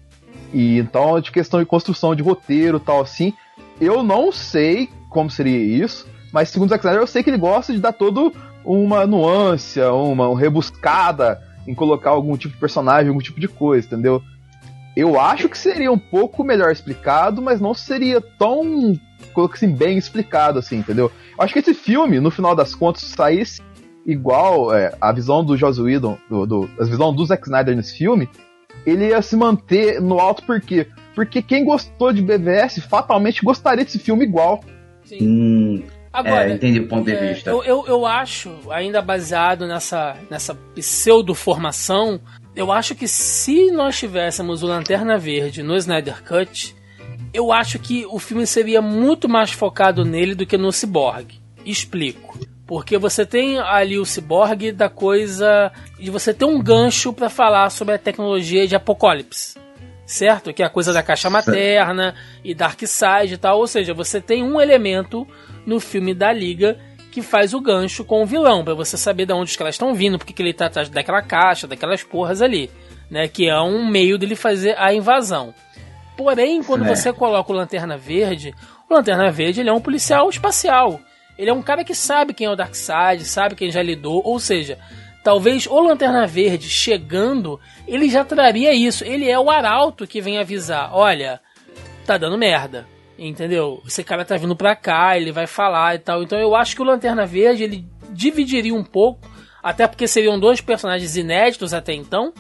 E então, de questão de construção de roteiro tal, assim, eu não sei como seria isso, mas segundo o Zack Snyder, eu sei que ele gosta de dar todo uma nuance, uma, uma rebuscada em colocar algum tipo de personagem, algum tipo de coisa, entendeu? Eu acho que seria um pouco melhor explicado, mas não seria tão, assim, bem explicado, assim, entendeu? Eu acho que esse filme, no final das contas, saísse igual é, a visão do Joss Whedon, do, do, a visão do Zack Snyder nesse filme, ele ia se manter no alto por quê? Porque quem gostou de BVS fatalmente gostaria desse filme igual. Sim. Hum, Agora, é, entendi o ponto de É, vista. eu, eu, eu acho, ainda baseado nessa, nessa pseudo-formação, eu acho que se nós tivéssemos o Lanterna Verde no Snyder Cut, eu acho que o filme seria muito mais focado nele do que no Cyborg. Explico. Porque você tem ali o Cyborg da coisa de você ter um gancho para falar sobre a tecnologia de Apocalipse. Certo? Que é a coisa da caixa materna e Darkseid e tal. Ou seja, você tem um elemento no filme da Liga que faz o gancho com o vilão, para você saber de onde os caras estão vindo, porque que ele tá atrás daquela caixa, daquelas porras ali, né? Que é um meio dele fazer a invasão. Porém, quando Certo. você coloca o Lanterna Verde, o Lanterna Verde ele é um policial espacial. Ele é um cara que sabe quem é o Darkseid, sabe quem já lidou, ou seja, talvez o Lanterna Verde chegando, ele já traria isso. Ele é o arauto que vem avisar, olha, tá dando merda. Entendeu? Esse cara tá vindo pra cá, ele vai falar e tal. Então eu acho que o Lanterna Verde ele dividiria um pouco, até porque seriam dois personagens inéditos até então.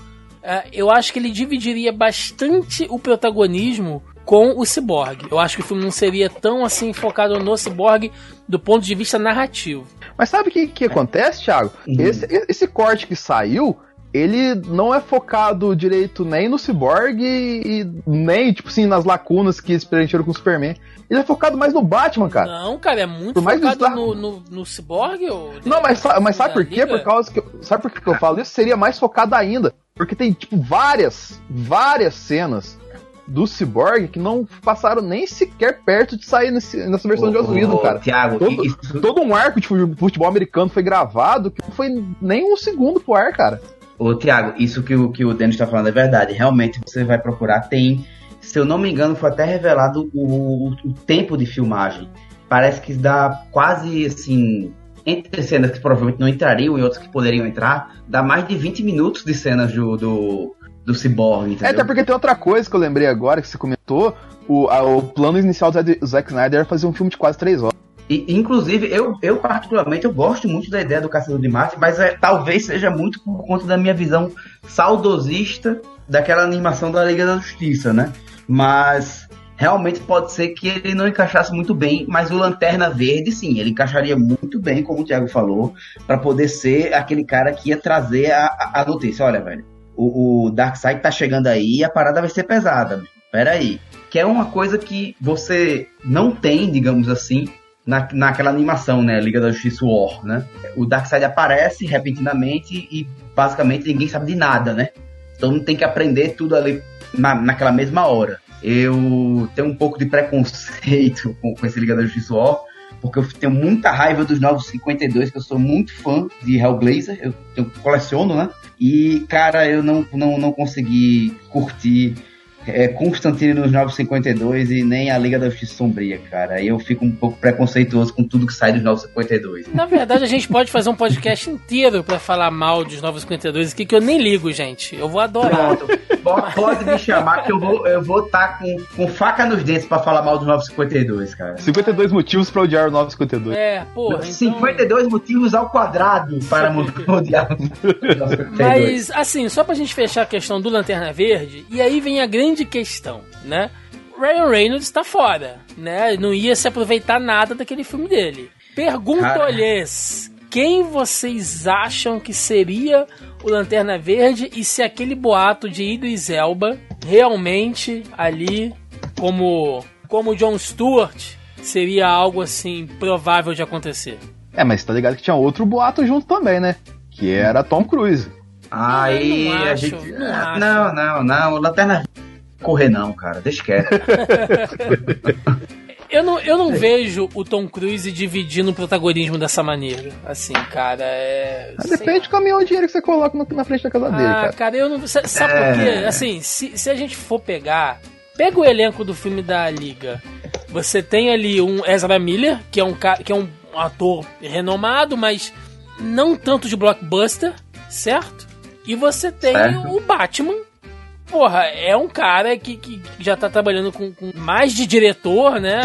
É, eu acho que ele dividiria bastante o protagonismo com o Cyborg. Eu acho que o filme não seria tão assim focado no Cyborg do ponto de vista narrativo. Mas sabe o que, que acontece, Thiago? Uhum. Esse, esse corte que saiu, ele não é focado direito nem no Cyborg e, nem, tipo assim, nas lacunas que eles preencheram com o Superman. Ele é focado mais no Batman, cara. Não, cara, é muito mais focado bizarro. no, no, no Cyborg. Ou Não, mas, mas sabe por quê? Por causa que. Sabe por que que eu falo isso? Seria mais focado ainda. Porque tem, tipo, várias, várias cenas do Cyborg que não passaram nem sequer perto de sair nesse- nessa versão de Joss Whedon, cara. Tiago, Todo- isso, Todo um arco de fu- futebol americano foi gravado que não foi nem um segundo pro ar, cara. Ô, Tiago, isso que o, que o Denis tá falando é verdade. Realmente, você vai procurar, tem. Se eu não me engano, foi até revelado o, o- o tempo de filmagem. Parece que dá quase assim. Entre cenas que provavelmente não entrariam e outras que poderiam entrar, dá mais de 20 minutos de cenas do, do, do Cyborg, É, entendeu? até porque tem outra coisa que eu lembrei agora que você comentou. O, a- o plano inicial do Zack- Snyder era fazer um filme de quase três horas. E, inclusive, eu, eu particularmente, eu gosto muito da ideia do Caçador de Marte, mas é, talvez seja muito por conta da minha visão saudosista daquela animação da Liga da Justiça, né? Mas realmente pode ser que ele não encaixasse muito bem, mas o Lanterna Verde, sim, ele encaixaria muito bem, como o Thiago falou, para poder ser aquele cara que ia trazer a, a- a notícia. Olha, velho, o, o Darkseid tá chegando aí e a parada vai ser pesada. Pera aí. Que é uma coisa que você não tem, digamos assim, na, naquela animação, né? Liga da Justiça War, né? O Darkseid aparece repentinamente e basicamente ninguém sabe de nada, né? Mundo tem que aprender tudo ali na, naquela mesma hora. Eu tenho um pouco de preconceito com, com esse Liga da Justiça War, porque eu tenho muita raiva dos Novos 52, que eu sou muito fã de Hellblazer, eu, eu coleciono, né? E, cara, eu não, não, não consegui curtir é, Constantine nos 952 e nem a Liga da Justiça Sombria, cara. Aí eu fico um pouco preconceituoso com tudo que sai dos 952. Na verdade, a gente pode fazer um podcast inteiro pra falar mal dos Novos 52 aqui, que eu nem ligo, gente. Eu vou adorar. Pronto, po- pode me chamar que eu vou eu vou estar com, com faca nos dentes pra falar mal dos 952, cara. 52 motivos pra odiar o 952. É, porra, então... 52 motivos ao quadrado para odiar os 952. Mas, assim, só pra gente fechar a questão do Lanterna Verde, e aí vem a grande grande questão, né? Ryan Reynolds tá fora, né? Não ia se aproveitar nada daquele filme dele. Pergunto-lhes, quem vocês acham que seria o Lanterna Verde e se aquele boato de Idris Elba realmente ali como como John Stewart seria algo assim provável de acontecer? É, mas tá ligado que tinha outro boato junto também, né? Que era Tom Cruise. Aí não a acho, gente. não acho. Não, não, não. Lanterna Verde não correr, não, cara. Deixa quieto. Eu não, eu não vejo o Tom Cruise dividindo o protagonismo dessa maneira. Assim, cara, é. Depende de caminhão de dinheiro que você coloca no- na frente da casa dele, Ah, cara. cara, eu não. sa- Sabe É. por quê? Assim, se, se a gente for pegar. Pega o elenco do filme da Liga. Você tem ali um Ezra Miller, que é um, que é um ator renomado, mas não tanto de blockbuster, certo? E você tem Certo. o Batman. Porra, é um cara que, que já tá trabalhando com, com mais de diretor, né?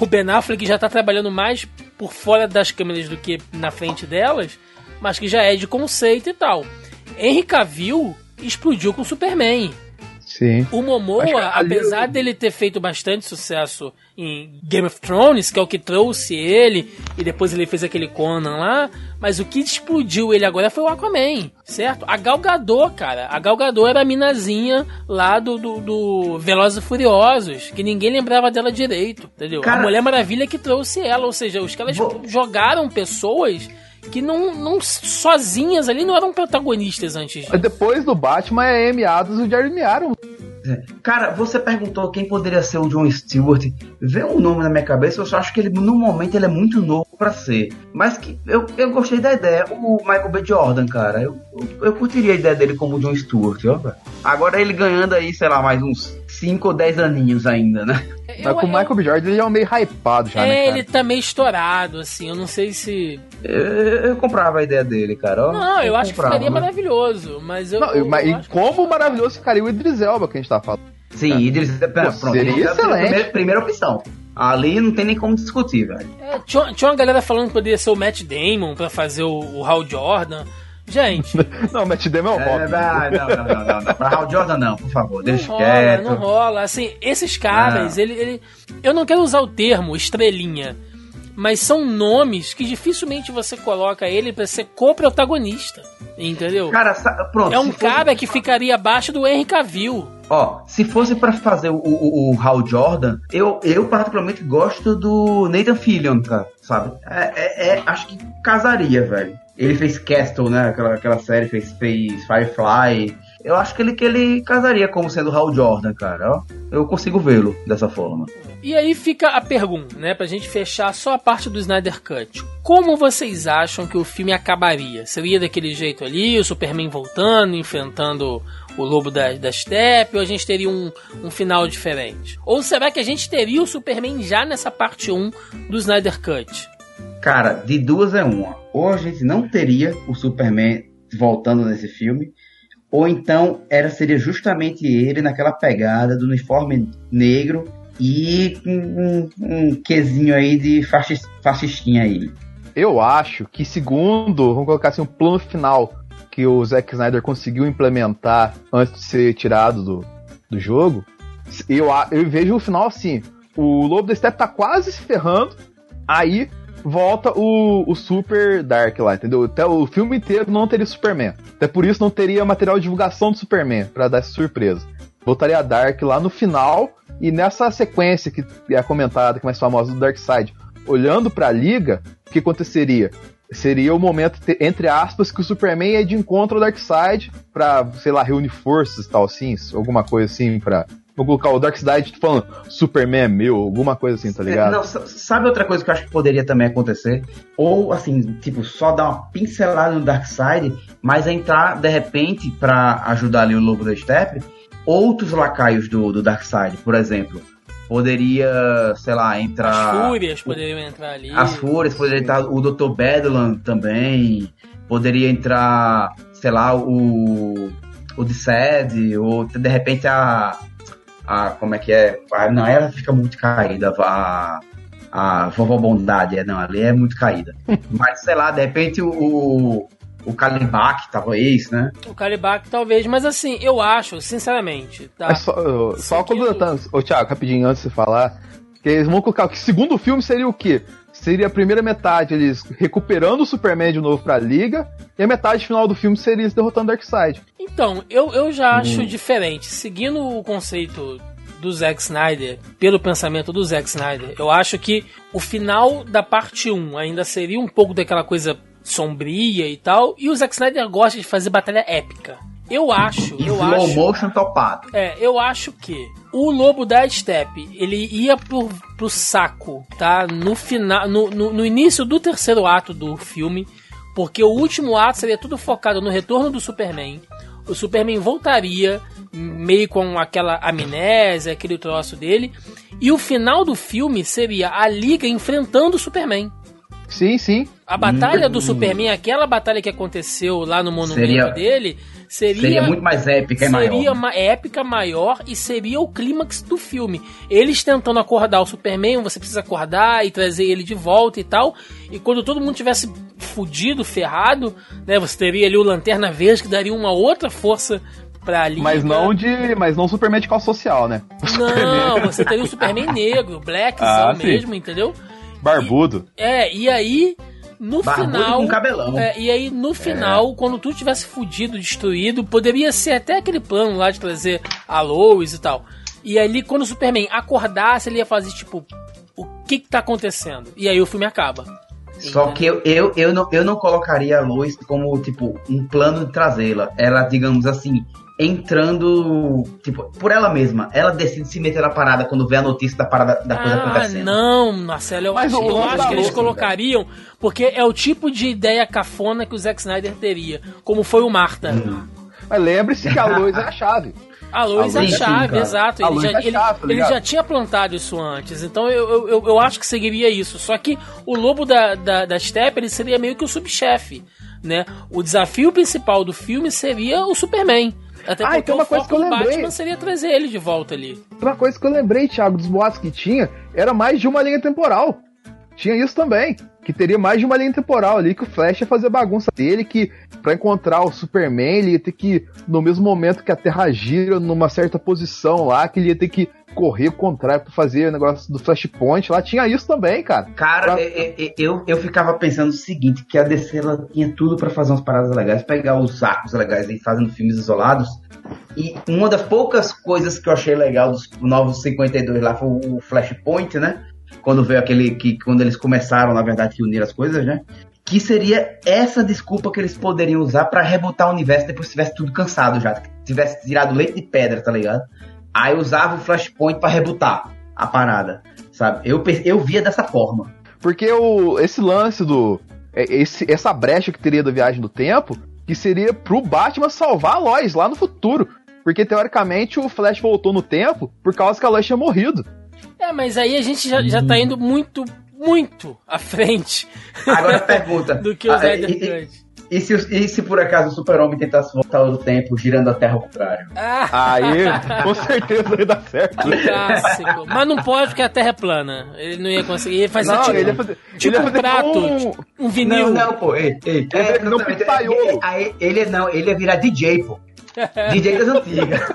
O, Ben Affleck já tá trabalhando mais por fora das câmeras do que na frente delas, mas que já é de conceito e tal. Henry Cavill explodiu com Superman. Sim. O Momoa, que apesar eu- dele ter feito bastante sucesso em Game of Thrones, que é o que trouxe ele, e depois ele fez aquele Conan lá, mas o que explodiu ele agora foi o Aquaman, certo? A Gal Gadot, cara. A Gal Gadot era a minazinha lá do, do, do Velozes e Furiosos, que ninguém lembrava dela direito, entendeu? Cara- a Mulher Maravilha que trouxe ela, ou seja, os caras Vou- jogaram pessoas que não, não sozinhas ali não eram protagonistas antes disso. Mas Depois do Batman é Amy Adams e o Jeremy Irons. Cara, você perguntou quem poderia ser o John Stewart. Vê um nome na minha cabeça, eu só acho que ele, no momento, ele é muito novo pra ser. Mas que eu, eu gostei da ideia. O Michael B. Jordan, cara, eu, eu, eu curtiria a ideia dele como John Stewart, ó. Agora ele ganhando aí, sei lá, mais uns 5 ou 10 aninhos ainda, né? Mas com o Michael B. Jordan ele é um meio hypado já, né, É, cara? ele tá meio estourado, assim. Eu não sei se. Eu, eu comprava a ideia dele, cara. ó. Não, eu acho que comprava, ficaria né? maravilhoso. Mas eu. Não, eu mas e como maravilhoso ficaria o Idris Elba que a gente tá falando. Sim, Idris, pera, Pô, pronto. seria Idris é a excelente. Primeira, primeira opção. Ali não tem nem como discutir, velho. É, tinha, tinha uma galera falando que poderia ser o Matt Damon pra fazer o, o Hal Jordan. Gente, Não, Matt Damon é o É, Bob. vai, não, não, não, não, não. Pra Hal Jordan não, por favor, não deixa rola, quieto. não rola. Assim, esses caras, ele, ele. Eu não quero usar o termo estrelinha. Mas são nomes que dificilmente você coloca ele pra ser co-protagonista. Entendeu? Cara, pronto. é um fosse- cara que ficaria abaixo do Henry Cavill. Ó, se fosse pra fazer o, o, o Hal Jordan, eu, eu particularmente gosto do Nathan Fillion, cara, sabe? É, é- é- acho que casaria, velho. Ele fez Castle, né? Aquela, aquela série, fez, fez Firefly. Eu acho que ele, que ele casaria como sendo Hal Jordan, cara. Ó, eu consigo vê-lo dessa forma. E aí fica a pergunta, né, pra gente fechar só a parte do Snyder Cut. Como vocês acham que o filme acabaria? Seria daquele jeito ali, o Superman voltando, enfrentando o lobo da, da steppe, ou a gente teria um, um final diferente? Ou será que a gente teria o Superman já nessa parte 1 do Snyder Cut? Cara, de duas é uma. Ou a gente não teria o Superman voltando nesse filme, ou então era seria justamente ele naquela pegada do uniforme negro e com um, um quesinho aí de fascis- fascistinha aí. Eu acho que segundo, vamos colocar assim, um plano final que o Zack Snyder conseguiu implementar antes de ser tirado do, do jogo, eu, eu vejo o final assim, o Lobo da Steppe tá quase se ferrando, aí volta o, o Super Dark lá, entendeu? Até o filme inteiro não teria Superman. Até por isso não teria material de divulgação do Superman, pra dar essa surpresa. Voltaria a Dark lá no final, e nessa sequência que é comentada, que é mais famosa do Darkseid, olhando pra Liga, o que aconteceria? Seria o momento, entre aspas, que o Superman ia de encontro ao Darkseid pra, sei lá, reunir forças e tal, assim, alguma coisa assim, pra. Vou colocar o Darkseid falando, Superman é meu, alguma coisa assim, tá ligado? É, não, sa- sabe outra coisa que eu acho que poderia também acontecer? Ou assim, tipo, só dar uma pincelada no Darkseid, mas entrar de repente pra ajudar ali o Lobo da Steppe, outros lacaios do, do Darkseid, por exemplo. Poderia, sei lá, entrar. As fúrias poderiam entrar ali. As Fúrias, poderia entrar o Dr. Bedlam também. Poderia entrar, sei lá, o. O Dissed, ou de repente a. a como é que é? Ah, não, ela fica muito caída. A, a Vovó Bondade, é, não, ali é muito caída. Mas, sei lá, de repente o. o Kalibak, talvez, né? O Kalibak talvez, mas assim, eu acho, sinceramente, tá? Mas só, uh, só completando, ô Thiago, rapidinho antes de você falar, que eles vão colocar que o segundo filme seria o quê? Seria a primeira metade eles recuperando o Superman de novo pra Liga, e a metade final do filme seria eles derrotando Darkseid. Então, eu, eu já acho diferente. Seguindo o conceito do Zack Snyder, pelo pensamento do Zack Snyder, eu acho que o final da parte 1 ainda seria um pouco daquela coisa sombria e tal, e o Zack Snyder gosta de fazer batalha épica. Eu acho, eu Slow acho. motion topado. É, eu acho que o Lobo da Steppe, ele ia pro, pro saco, tá? No final, no, no, no início do terceiro ato do filme, porque o último ato seria tudo focado no retorno do Superman. O Superman voltaria meio com aquela amnésia, aquele troço dele, e o final do filme seria a Liga enfrentando o Superman. Sim, sim. A batalha do Superman, aquela batalha que aconteceu lá no monumento Seria- dele, seria, Seria muito mais épica e seria maior. uma épica maior e seria o clímax do filme. Eles tentando acordar o Superman, você precisa acordar e trazer ele de volta e tal. E quando todo mundo tivesse fudido, ferrado, né, você teria ali o Lanterna Verde que daria uma outra força. Mas não de. Mas não Superman de calça social, né? Não, você teria o Superman negro, blackzão Ah, sim. mesmo, entendeu? Barbudo. É, e aí, no Barbudo final. com cabelão. É, e aí, no final, quando tudo tivesse fudido, destruído, poderia ser até aquele plano lá de trazer a Lois e tal. E ali, quando o Superman acordasse, ele ia fazer tipo: o que que tá acontecendo? E aí o filme acaba. Só que eu, eu, eu, não, eu não colocaria a Lois como, tipo, um plano de trazê-la. Ela, digamos assim, entrando, tipo, por ela mesma. Ela decide se meter na parada quando vê a notícia da parada da coisa Ah, acontecendo. não, Marcelo, eu Mas acho, o eu acho que eles Lois, colocariam, porque é o tipo de ideia cafona que o Zack Snyder teria, como foi o Marta. Mas lembre-se que a Lois é a chave. A Lois A é a sim, chave, cara. exato. Ele já, é ele, chave, tá ele já tinha plantado isso antes. Então eu, eu, eu, acho que seguiria isso. Só que o lobo da, da, da Steppe ele seria meio que o subchefe. Né? O desafio principal do filme seria o Superman. Até Ah, porque e tem uma o coisa foco que eu do lembrei. Batman seria trazer ele de volta ali. Uma coisa que eu lembrei, Thiago, dos boatos que tinha, era mais de uma linha temporal. Tinha isso também. Que teria mais de uma linha temporal ali, que o Flash ia fazer bagunça dele, que pra encontrar o Superman, ele ia ter que, no mesmo momento que a Terra gira numa certa posição lá, que ele ia ter que correr o contrário pra fazer o negócio do Flashpoint lá. Tinha isso também, cara. Cara, Pra- é- é- é- eu, eu ficava pensando o seguinte, que a DC ela tinha tudo pra fazer umas paradas legais, pegar os arcos legais e fazendo filmes isolados. E uma das poucas coisas que eu achei legal dos novos 52 lá foi o Flashpoint, né? Quando veio aquele que quando eles começaram, na verdade, a unir as coisas, né? Que seria essa desculpa que eles poderiam usar pra rebutar o universo depois que tivesse tudo cansado já, tivesse tirado leite de pedra, tá ligado? Aí usava o Flashpoint pra rebutar a parada, sabe? Eu, eu via dessa forma. Porque o, esse lance do. é, Esse, essa brecha que teria da viagem do tempo, que seria pro Batman salvar a Lois lá no futuro. Porque teoricamente o Flash voltou no tempo por causa que a Lois tinha morrido. É, mas aí a gente já, já tá indo muito, muito à frente Agora pergunta. do que o ah, Snyder e, e- Cut. e se, e se por acaso o super-homem tentasse voltar no tempo, girando a Terra ao contrário? Ah, Aí, com certeza ia dar certo. clássico. Mas não pode porque a Terra é plana. Ele não ia conseguir. Ele ia fazer Não, tipo, ele ia fazer, tipo ele ia fazer prato, um- um vinil. Não, não, pô. Ei, ei, Ele ia fazer um exatamente. pizzaiolo. Aí ele não, ele ia virar DJ, pô. DJ das antigas.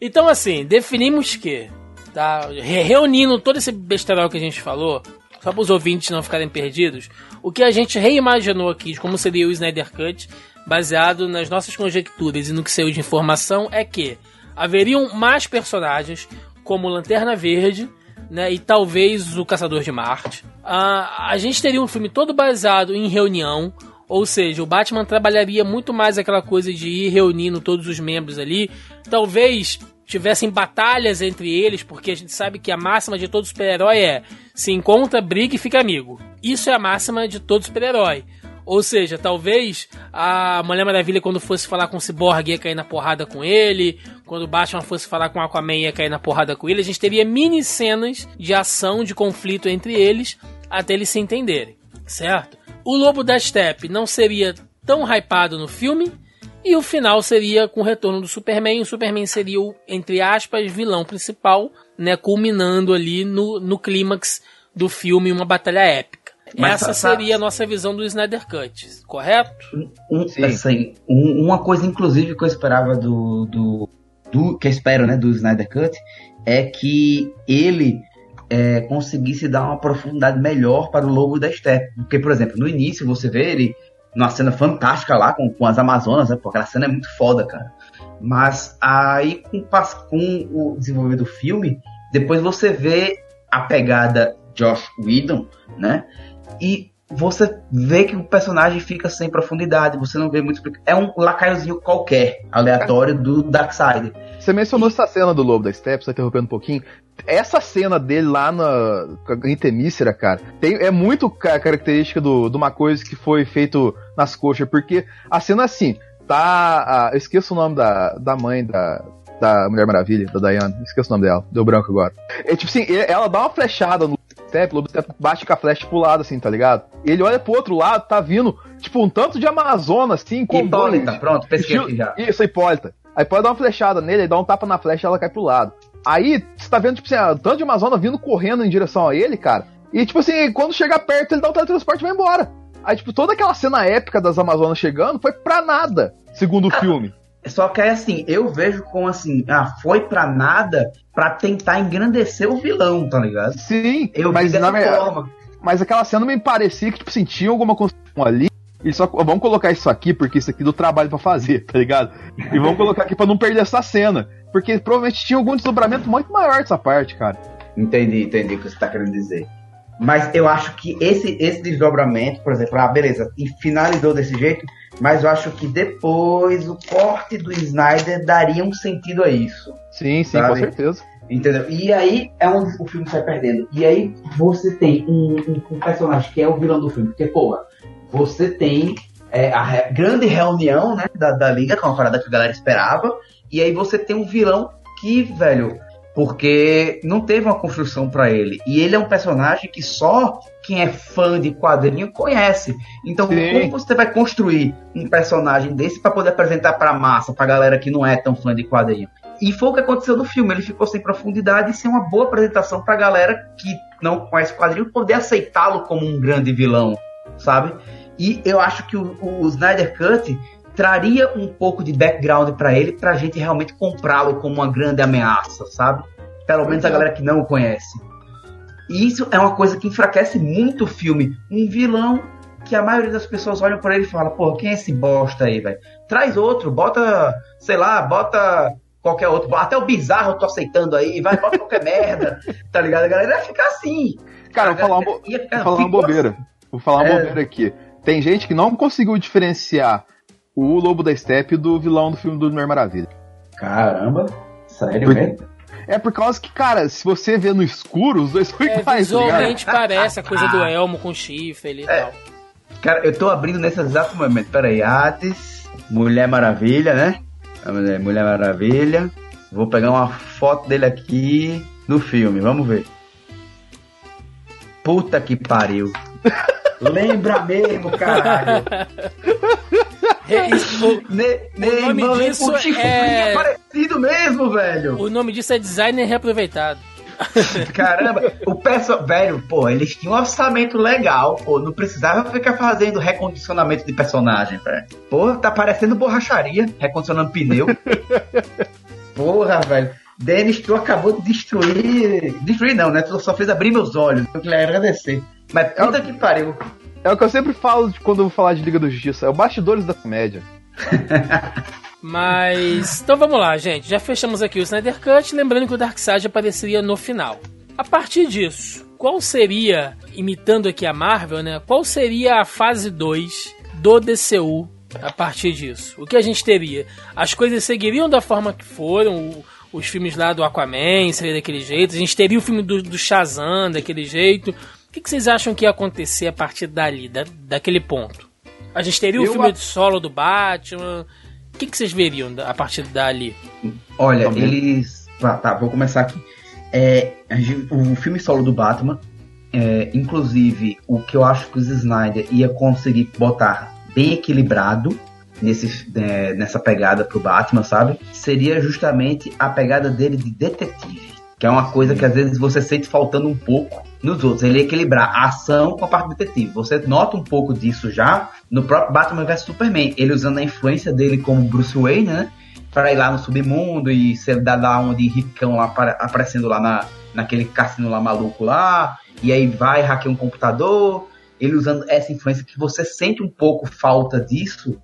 Então, assim, definimos que, tá? Re- Reunindo todo esse besteirol que a gente falou, só para os ouvintes não ficarem perdidos, o que a gente reimaginou aqui de como seria o Snyder Cut, baseado nas nossas conjecturas e no que saiu de informação, é que haveriam mais personagens, como Lanterna Verde, né, e talvez o Caçador de Marte. Ah, a gente teria um filme todo baseado em reunião, ou seja, o Batman trabalharia muito mais aquela coisa de ir reunindo todos os membros ali. Talvez tivessem batalhas entre eles, porque a gente sabe que a máxima de todo super-herói é se encontra, briga e fica amigo. Isso é a máxima de todo super-herói. Ou seja, talvez a Mulher Maravilha, quando fosse falar com o Cyborg, ia cair na porrada com ele. Quando o Batman fosse falar com o Aquaman, ia cair na porrada com ele. A gente teria mini cenas de ação, de conflito entre eles, até eles se entenderem, certo? O Lobo da Steppe não seria tão hypado no filme. E o final seria com o retorno do Superman. O Superman seria o, entre aspas, vilão principal, né? Culminando ali no, no clímax do filme, uma batalha épica. Mas Essa sabe- seria a nossa visão do Snyder Cut, correto? Um, Sim. assim, um- uma coisa, inclusive, que eu esperava do, do, do- Que eu espero, né, do Snyder Cut, é que ele é, conseguisse dar uma profundidade melhor para o Lobo da Steppe. Porque, por exemplo, no início você vê ele numa cena fantástica lá com, com as Amazonas, né? Pô, aquela cena é muito foda, cara. Mas aí, com, com o desenvolver do filme, depois você vê a pegada Josh Whedon, né? E você vê que o personagem fica sem profundidade, você não vê muito. É um lacaiozinho qualquer, aleatório do Darkseid. Você mencionou essa cena do Lobo da Steppe, só interrompendo um pouquinho. Essa cena dele lá na a Temícera, cara, tem, é muito ca- característica do, de uma coisa que foi feito nas coxas, porque a cena assim, tá. eu esqueço o nome da, da mãe da, da Mulher Maravilha, da Diana, esqueço o nome dela, deu branco agora. É tipo assim, e- ela dá uma flechada no Step, o Lobo Step bate com a flecha pro lado, assim, tá ligado? Ele olha pro outro lado, tá vindo, tipo, um tanto de Amazona, assim, com Hipólita, pronto, pesquei Estilo- aqui já. Isso, Hipólita. Aí pode dar uma flechada nele, aí dá um tapa na flecha e ela cai pro lado. Aí, você tá vendo, tipo assim, ah, tanto de Amazona vindo correndo em direção a ele, cara. E, tipo assim, quando chega perto, ele dá um teletransporte e vai embora. Aí, tipo, toda aquela cena épica das Amazonas chegando foi pra nada, segundo o filme. Só que é assim, eu vejo como assim, ah, foi pra nada pra tentar engrandecer o vilão, tá ligado? Sim, Eu mas, na verdade- forma. mas aquela cena me parecia que, tipo tinha alguma construção ali. E só vamos colocar isso aqui, porque isso aqui deu trabalho pra fazer, tá ligado? E vamos colocar aqui pra não perder essa cena. Porque provavelmente tinha algum desdobramento muito maior dessa parte, cara. Entendi, entendi o que você tá querendo dizer. Mas eu acho que esse, esse desdobramento, por exemplo, ah, beleza, e finalizou desse jeito, mas eu acho que depois o corte do Snyder daria um sentido a isso. Sim, sim, Sabe? com certeza. Entendeu? E aí é onde o filme sai perdendo. E aí você tem um, um- um personagem que é o vilão do filme. Porque, porra, você tem é, a re- grande reunião né, da, da Liga, que é uma parada que a galera esperava. E aí você tem um vilão que, velho, porque não teve uma construção pra ele. E ele é um personagem que só quem é fã de quadrinho conhece. Então, Sim. como você vai construir um personagem desse pra poder apresentar pra massa, pra galera que não é tão fã de quadrinho? E foi o que aconteceu no filme. Ele ficou sem profundidade e sem uma boa apresentação pra galera que não conhece o quadrinho poder aceitá-lo como um grande vilão, sabe? E eu acho que o, o Snyder Cut traria um pouco de background pra ele pra gente realmente comprá-lo como uma grande ameaça, sabe? Pelo menos a galera que não o conhece. E isso é uma coisa que enfraquece muito o filme. Um vilão que a maioria das pessoas olham pra ele e fala, pô, quem é esse bosta aí, velho? Traz outro, bota, sei lá, bota qualquer outro, até o bizarro eu tô aceitando aí, vai, bota qualquer merda, tá ligado? A galera ia ficar assim. Cara, vou falar, uma, Ia- vou falar uma bobeira. Vou falar uma É. bobeira aqui. Tem gente que não conseguiu diferenciar o Lobo da Steppe do vilão do filme do Mulher Maravilha. Caramba, sério Por- mesmo? É por causa que, cara, se você vê no escuro, os dois são É, iguais, tá visualmente parece a coisa do elmo com chifre e É. tal. Cara, eu tô abrindo nesse exato momento. Pera aí, Hades, Mulher Maravilha, né? Vamos ver, Mulher Maravilha. Vou pegar uma foto dele aqui no filme, vamos ver. Puta que pariu. Lembra mesmo, caralho. É, isso- Ne, ne, nome nem disso é- parecido mesmo, velho. o, o nome disso é designer reaproveitado. Caramba, o pessoal. Velho, pô, eles tinham um orçamento legal, pô. Não precisava ficar fazendo recondicionamento de personagem, velho. Pô, tá parecendo borracharia, recondicionando pneu. Porra, velho. Denis, tu acabou de destruir. Destruir não, né? Tu só fez abrir meus olhos. Eu queria agradecer. Mas puta que pariu. É o que eu sempre falo de- quando eu vou falar de Liga da Justiça. É o bastidores da comédia. Mas. Então vamos lá, gente. Já fechamos aqui o Snyder Cut. Lembrando que o Darkseid apareceria no final. A partir disso, qual seria, imitando aqui a Marvel, né? Qual seria a fase 2 do DCU a partir disso? O que a gente teria? As coisas seguiriam da forma que foram, os filmes lá do Aquaman seria daquele jeito, a gente teria o filme do, do Shazam daquele jeito. O que, que vocês acham que ia acontecer a partir dali, da, daquele ponto? A gente teria o filme a- de solo do Batman. O que, que vocês veriam a partir dali? Olha, Também. eles. Tá, tá, vou começar aqui. É, o filme solo do Batman, é, inclusive, o que eu acho que o Snyder ia conseguir botar bem equilibrado nesse, é, nessa pegada pro Batman, sabe? Seria justamente a pegada dele de detetive. Que é uma coisa que às vezes você sente faltando um pouco nos outros. Ele equilibrar a ação com a parte detetive. Você nota um pouco disso já no próprio Batman vs Superman. Ele usando a influência dele como Bruce Wayne, né? Pra ir lá no submundo e ser da, da onde ricão lá apare- aparecendo lá na, naquele cassino lá maluco lá. E aí vai, hackeia um computador. Ele usando essa influência que você sente um pouco falta disso.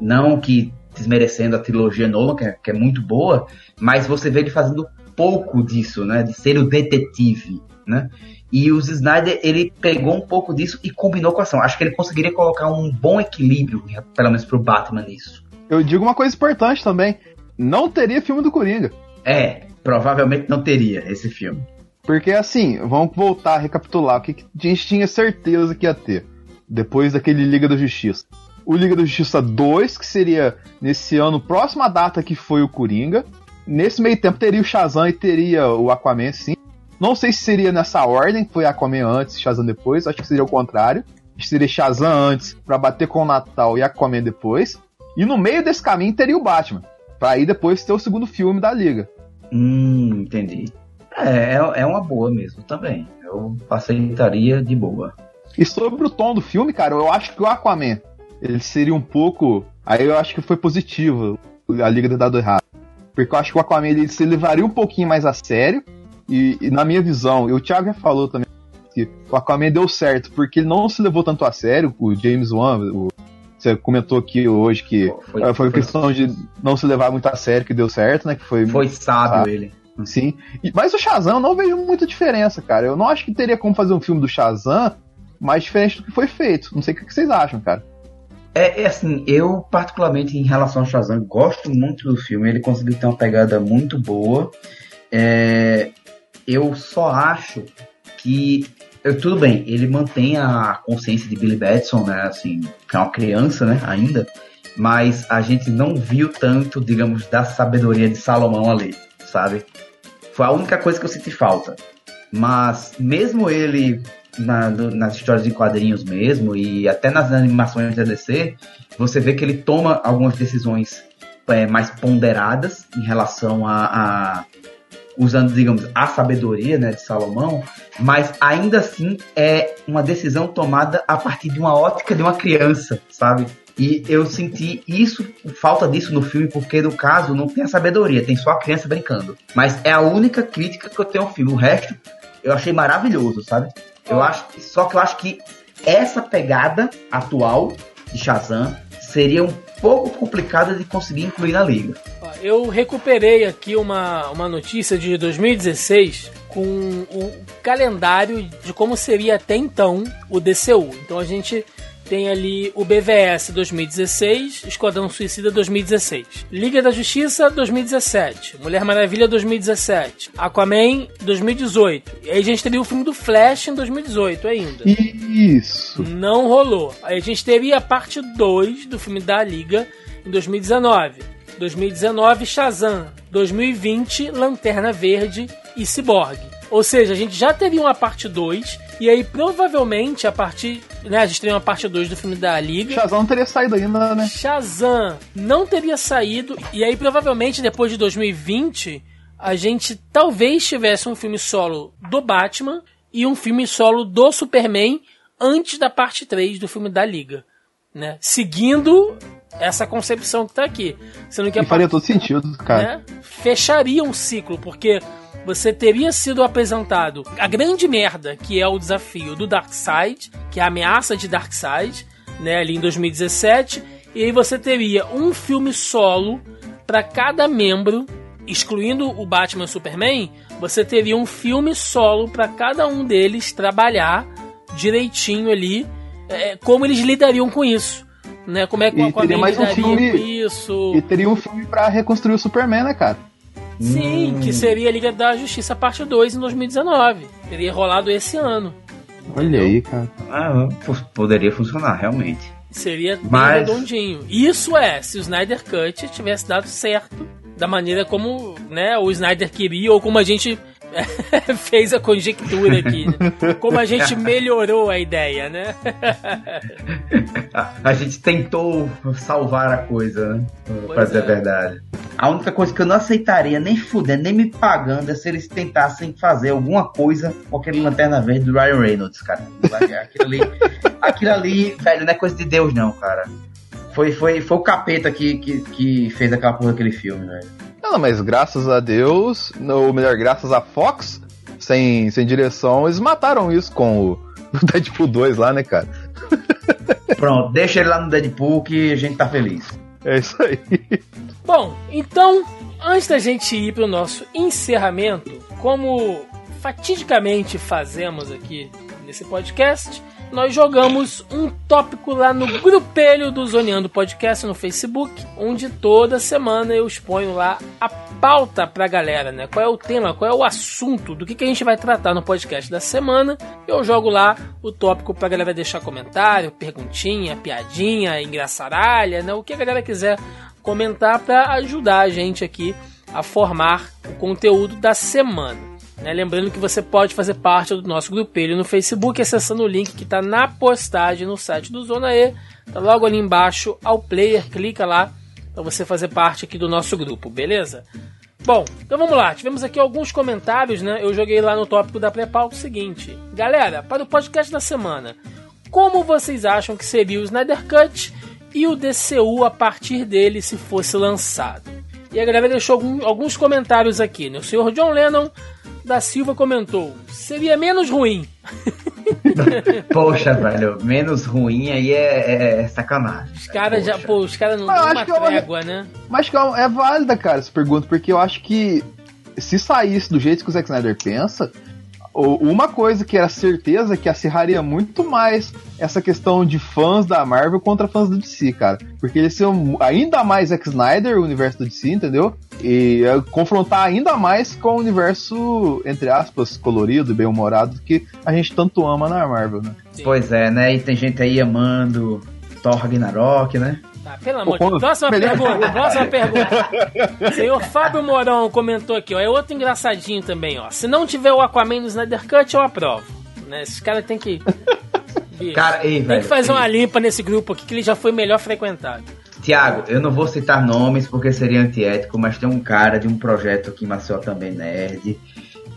Não que desmerecendo a trilogia Nolan, que é, que é muito boa, mas você vê ele fazendo pouco disso, né? De ser o detetive, né? E o Snyder, ele pegou um pouco disso e combinou com a ação. Acho que ele conseguiria colocar um bom equilíbrio, pelo menos pro Batman nisso. Eu digo uma coisa importante também. Não teria filme do Coringa. É, provavelmente não teria esse filme. Porque assim, vamos voltar a recapitular o que, que a gente tinha certeza que ia ter. Depois daquele Liga da Justiça. O Liga da Justiça 2, que seria nesse ano, próxima data que foi o Coringa. Nesse meio tempo teria o Shazam e teria o Aquaman, sim. Não sei se seria nessa ordem, que foi Aquaman antes e Shazam depois. Acho que seria o contrário. Seria Shazam antes, pra bater com o Natal e Aquaman depois. E no meio desse caminho teria o Batman. Pra aí depois ter o segundo filme da Liga. Hum, entendi. É, é, é uma boa mesmo também. Eu aceitaria de boa. E sobre o tom do filme, cara, eu acho que o Aquaman, ele seria um pouco. Aí eu acho que foi positivo a Liga ter dado errado. Porque eu acho que o Aquaman ele se levaria um pouquinho mais a sério. E, e na minha visão, e o Thiago já falou também que o Aquaman deu certo, porque ele não se levou tanto a sério. O James Wan, o- você comentou aqui hoje que Foi- eh, foi, foi- questão de não se levar muito a sério que deu certo, né? Que foi, Foi sábio Ah. ele. Sim. E- mas o Shazam eu não vejo muita diferença, cara. Eu não acho que teria como fazer um filme do Shazam mais diferente do que foi feito. Não sei o que vocês acham, cara. É, é assim, eu particularmente em relação ao Shazam gosto muito do filme, ele conseguiu ter uma pegada muito boa. É, eu só acho que eu- tudo bem, ele mantém a consciência de Billy Batson, né, assim, que é uma criança, né, ainda, mas a gente não viu tanto, digamos, da sabedoria de Salomão ali, sabe? Foi a única coisa que eu senti falta. Mas mesmo ele na- nas histórias de quadrinhos mesmo e até nas animações da DC, você vê que ele toma algumas decisões é, mais ponderadas em relação a, a- usando, digamos, a sabedoria né, de Salomão, mas ainda assim é uma decisão tomada a partir de uma ótica de uma criança, sabe? E eu senti isso, falta disso no filme, porque no caso não tem a sabedoria, tem só a criança brincando. Mas é a única crítica que eu tenho ao filme. O resto eu achei maravilhoso, sabe? Eu acho, só que eu acho que essa pegada atual de Shazam seria um pouco complicada de conseguir incluir na liga. Eu recuperei aqui uma, uma notícia de 2016 com o calendário de como seria até então o DCU. Então a gente tem ali o BVS 2016, Esquadrão Suicida 2016, Liga da Justiça 2017, Mulher Maravilha 2017, Aquaman 2018. E aí a gente teria o filme do Flash em 2018 ainda. Isso. Não rolou. Aí a gente teria a parte 2 do filme da Liga em 2019. 2019, Shazam. 2020, Lanterna Verde e Cyborg. Ou seja, a gente já teria uma parte 2. E aí, provavelmente, a partir. Né, a gente teria uma parte 2 do filme da Liga. Shazam não teria saído ainda, né? Shazam não teria saído. E aí, provavelmente, depois de 2020, a gente talvez tivesse um filme solo do Batman e um filme solo do Superman antes da parte 3 do filme da Liga. Né? Seguindo essa concepção que tá aqui. Sendo que a E faria todo sentido, cara. né, fecharia um ciclo, porque você teria sido apresentado a grande merda que é o desafio do Darkseid, que é a ameaça de Darkseid, né, ali em 2017, e aí você teria um filme solo para cada membro, excluindo o Batman e o Superman, você teria um filme solo para cada um deles trabalhar direitinho ali, é, como eles lidariam com isso. Né, como é que E o Aquaman teria mais um filme- isso? E teria um filme pra reconstruir o Superman, né, cara? Sim, Hum. que seria a Liga da Justiça parte 2 em 2019. Teria rolado esse ano. Olha aí, cara. Ah, poderia funcionar, realmente. Seria bem Mas- redondinho. Isso é, se o Snyder Cut tivesse dado certo da maneira como né, o Snyder queria ou como a gente Fez a conjectura aqui, né? Como a gente melhorou a ideia, né? A, gente tentou salvar a coisa, né? Pra dizer é. a verdade. A única coisa que eu não aceitaria, nem fudendo, nem me pagando, é se eles tentassem fazer alguma coisa com aquele lanterna verde do Ryan Reynolds, cara. Aquilo ali, aquilo ali, velho, não é coisa de Deus, não, cara. Foi, foi, foi o capeta que, que, que fez aquela porra daquele filme, velho. Não, mas graças a Deus, ou melhor, graças a Fox, sem, sem direção, eles mataram isso com o, Deadpool 2 lá, né, cara? Pronto, deixa ele lá no Deadpool que a gente tá feliz. É isso aí. Bom, então, antes da gente ir para o nosso encerramento, como fatidicamente fazemos aqui nesse podcast, nós jogamos um tópico lá no grupelho do Zoneando Podcast no Facebook, onde toda semana eu exponho lá a pauta pra galera, né? Qual é o tema, qual é o assunto, do que, que a gente vai tratar no podcast da semana. Eu jogo lá o tópico pra galera deixar comentário, perguntinha, piadinha, engraçaralha, né? O que a galera quiser comentar para ajudar a gente aqui a formar o conteúdo da semana. Né? Lembrando que você pode fazer parte do nosso grupelho no Facebook acessando o link que está na postagem no site do Zona E. Tá logo ali embaixo ao player, clica lá para você fazer parte aqui do nosso grupo, beleza? Bom, então vamos lá. Tivemos aqui alguns comentários, né? Eu joguei lá no tópico da pré-pauta o seguinte: Galera, para o podcast da semana, como vocês acham que seria o Snyder Cut e o DCU a partir dele se fosse lançado? E a galera deixou algum- alguns comentários aqui, né? O senhor John Lennon da Silva comentou: seria menos ruim. Poxa, velho, menos ruim aí é, é sacanagem. Os caras já, pô, os caras não dão uma é uma- trégua, né? Mas que é é válida, cara, essa pergunta, porque eu acho que se saísse do jeito que o Zack Snyder pensa, uma coisa que era certeza que acirraria muito mais essa questão de fãs da Marvel contra fãs do DC, cara. Porque eles são ainda mais Zack Snyder, o universo do DC, entendeu? E é, confrontar ainda mais com o universo, entre aspas, colorido e bem-humorado que a gente tanto ama na Marvel, né? Pois é, né? E tem gente aí amando Thor Ragnarok, né? Tá, pelo amor de Deus. Próxima melhor- pergunta, próxima pergunta. Senhor Fábio Morão comentou aqui, ó. É outro engraçadinho também, ó. Se não tiver o Aquaman no Snyder Cut, eu aprovo. Né? Esses caras tem que. Bicho, Cara, ei, tem velho. que fazer ei. uma limpa nesse grupo aqui que ele já foi melhor frequentado. Tiago, eu não vou citar nomes porque seria antiético, mas tem um cara de um projeto aqui em Maceió também, nerd,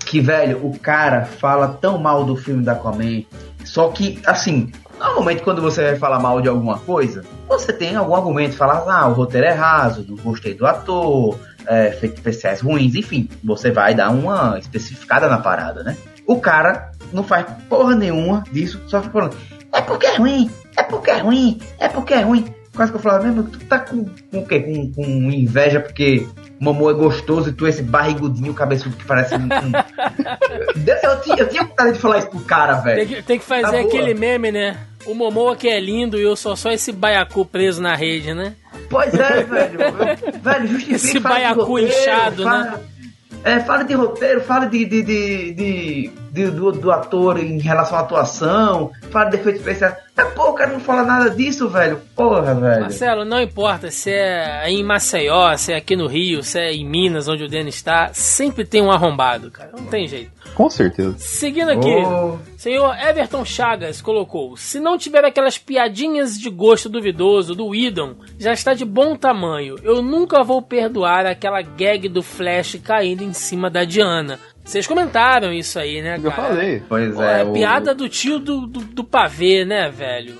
que, velho, o cara fala tão mal do filme da Aquaman, só que, assim, normalmente quando você vai falar mal de alguma coisa, você tem algum argumento, fala, ah, o roteiro é raso, não gostei do ator, é, efeitos especiais ruins, enfim, você vai dar uma especificada na parada, né? O cara não faz porra nenhuma disso, só fica falando, é porque é ruim, é porque é ruim, é porque é ruim. Quase que eu falava, mesmo, tu tá com, com o quê? Com, com inveja porque Momô é gostoso e tu é esse barrigudinho cabeçudo que parece um. eu, tinha, eu tinha vontade de falar isso pro cara, Tem velho. que, tem que fazer Tá boa. aquele meme, né? O Momoa que é lindo e eu sou só esse baiacu preso na rede, né? Pois é, velho. Velho, justifica. Esse baiacu roteiro, inchado, fala- né? É, fala de roteiro, fala de, de, de, de- do, do ator em relação à atuação, fala de efeito especial. Mas, pô, o cara não fala nada disso, velho. Porra, velho. Marcelo, não importa se é em Maceió, se é aqui no Rio, se é em Minas, onde o Denis está, sempre tem um arrombado, cara. Não tem jeito. Com certeza. Seguindo aqui, Ô. senhor Everton Chagas colocou: se não tiver aquelas piadinhas de gosto duvidoso do Idon, já está de bom tamanho. Eu nunca vou perdoar aquela gag do Flash caindo em cima da Diana. Vocês comentaram isso aí, né, Eu cara? falei. Pois Pô, é, é o- piada do tio do, do, do pavê, né, velho?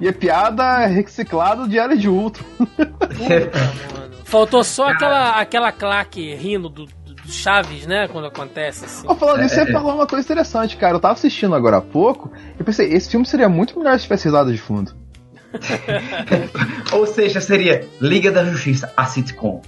E a piada reciclada de Era de Ultron. Mano, Faltou só aquela, aquela claque rindo do, do- do Chaves, né? Quando acontece assim. Ó, falando isso, você falou uma coisa interessante, cara. Eu tava assistindo agora há pouco e pensei, esse filme seria muito melhor se tivesse risada de fundo. Ou seja, seria Liga da Justiça, a sitcom.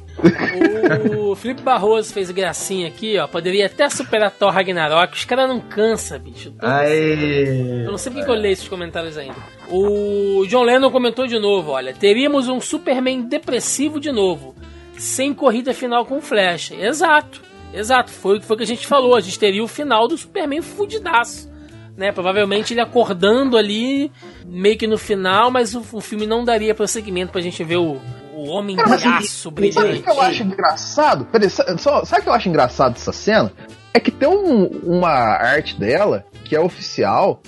O Felipe Barroso fez gracinha aqui, ó. Poderia até superar Thor Ragnarok. Os caras não cansa, bicho. Aê. Eu não sei porque que eu leio esses comentários ainda. O John Lennon comentou de novo, olha. Teríamos um Superman depressivo de novo. Sem corrida final com Flash. Exato. Exato. Foi, foi o que a gente falou. A gente teria o final do Superman fudidaço. Né? Provavelmente ele acordando ali, meio que no final, mas o, o filme não daria prosseguimento pra gente ver o, o Homem de Aço Sabe o brilhante. que eu acho engraçado? Peraí, só, sabe o que eu acho engraçado dessa cena? É que tem um- uma arte dela que é oficial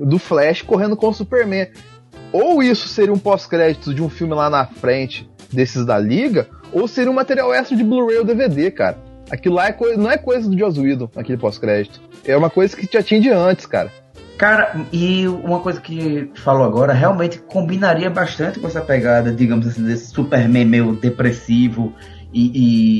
do Flash correndo com o Superman. Ou isso seria um pós-crédito de um filme lá na frente desses da Liga, ou seria um material extra de Blu-ray ou DVD, cara. Aquilo lá é não é coisa do Joss Whedon, aquele pós-crédito. É uma coisa que tinha de antes, cara. Cara, e uma coisa que falou agora realmente combinaria bastante com essa pegada, digamos assim, desse Superman meio depressivo e,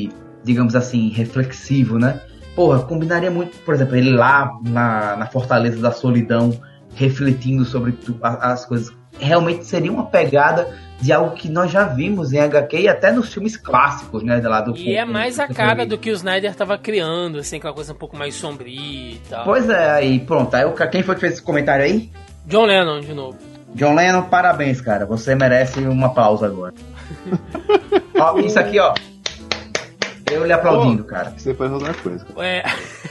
e, digamos assim, reflexivo, né? Porra, combinaria muito, por exemplo, ele lá na, na Fortaleza da Solidão, refletindo sobre tu- as coisas. Realmente seria uma pegada de algo que nós já vimos em HQ e até nos filmes clássicos, né? Lá do E é mais a cara do que o Snyder tava criando, assim, aquela coisa um pouco mais sombria e tal. Pois é, aí pronto. Aí, quem foi que fez esse comentário aí? John Lennon, de novo. John Lennon, parabéns, cara. Você merece uma pausa agora. ó, isso aqui, ó. Eu lhe aplaudindo, cara. Você faz outra coisa. É,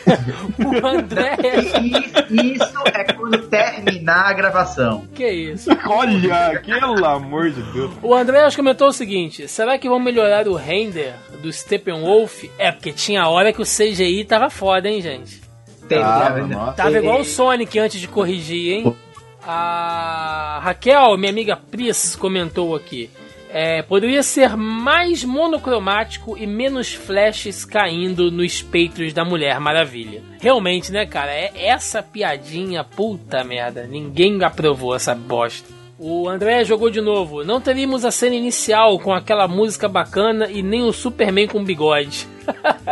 o André. Isso, isso é quando terminar a gravação. que isso? Olha, pelo amor de Deus. O André comentou o seguinte: será que vão melhorar o render do Steppenwolf? É, porque tinha hora que o CGI tava foda, hein, gente? Teve, Ah, né? nossa. Tava E- igual o Sonic antes de corrigir, hein? A Raquel, minha amiga Pris, comentou aqui. É, poderia ser mais monocromático e menos flashes caindo nos peitos da Mulher Maravilha. Realmente, né, cara? É essa piadinha, puta merda. Ninguém aprovou essa bosta. O André jogou de novo. Não teríamos a cena inicial com aquela música bacana e nem o Superman com bigode.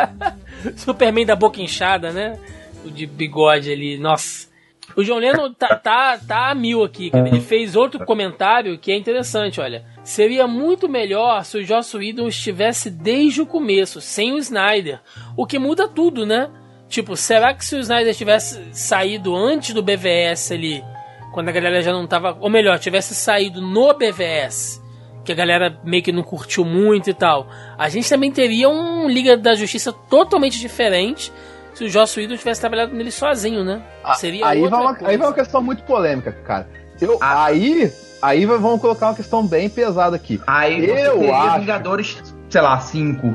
Superman da boca inchada, né? O de bigode ali, nossa. O John Lennon tá, tá, tá a mil aqui, cara. Ele fez outro comentário que é interessante, olha. Seria muito melhor se o Joss Whedon estivesse desde o começo, sem o Snyder. O que muda tudo, né? Tipo, será que se o Snyder tivesse saído antes do BVS ali, quando a galera já não tava. Ou melhor, tivesse saído no BVS, que a galera meio que não curtiu muito e tal, a gente também teria um Liga da Justiça totalmente diferente se o Joss Whedon tivesse trabalhado nele sozinho, né? Seria aí, outra vai uma, coisa. aí vai uma questão muito polêmica, cara. Eu, Ah. Aí, aí vamos colocar uma questão bem pesada aqui. Aí você Eu teria acho. Vingadores, sei lá, 5.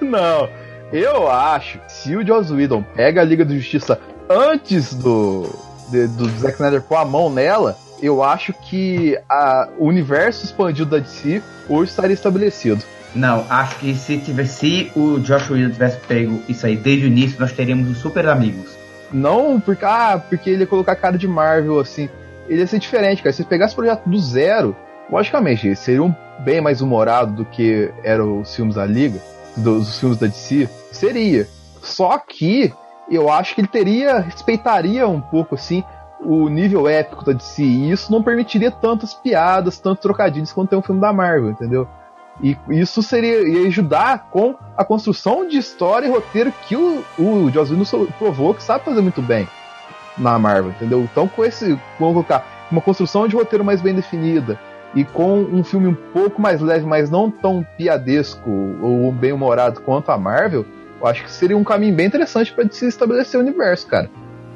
Não, eu acho que se o Joss Whedon pega a Liga da Justiça antes do, de- do Zack Snyder pôr a mão nela, eu acho que a, o universo expandido da DC hoje estaria estabelecido. Não, acho que se tivesse, se o Josh Whedon tivesse pego isso aí desde o início, nós teríamos os super amigos. Não porque, ah, porque ele ia colocar cara de Marvel assim. Ele ia ser diferente, cara. Se pegasse o projeto do zero, logicamente, seria um bem mais humorado do que eram os filmes da Liga, dos filmes da DC. Seria. Só que eu acho que ele teria, respeitaria um pouco assim o nível épico da DC. E isso não permitiria tantas piadas, tantos trocadilhos quanto tem um filme da Marvel, entendeu? E isso seria ia ajudar com a construção de história e roteiro que o, o Joss provou que sabe fazer muito bem na Marvel, entendeu? Então com esse, vamos colocar uma construção de roteiro mais bem definida e com um filme um pouco mais leve, mas não tão piadesco ou bem humorado quanto a Marvel, eu acho que seria um caminho bem interessante para se estabelecer o universo, cara.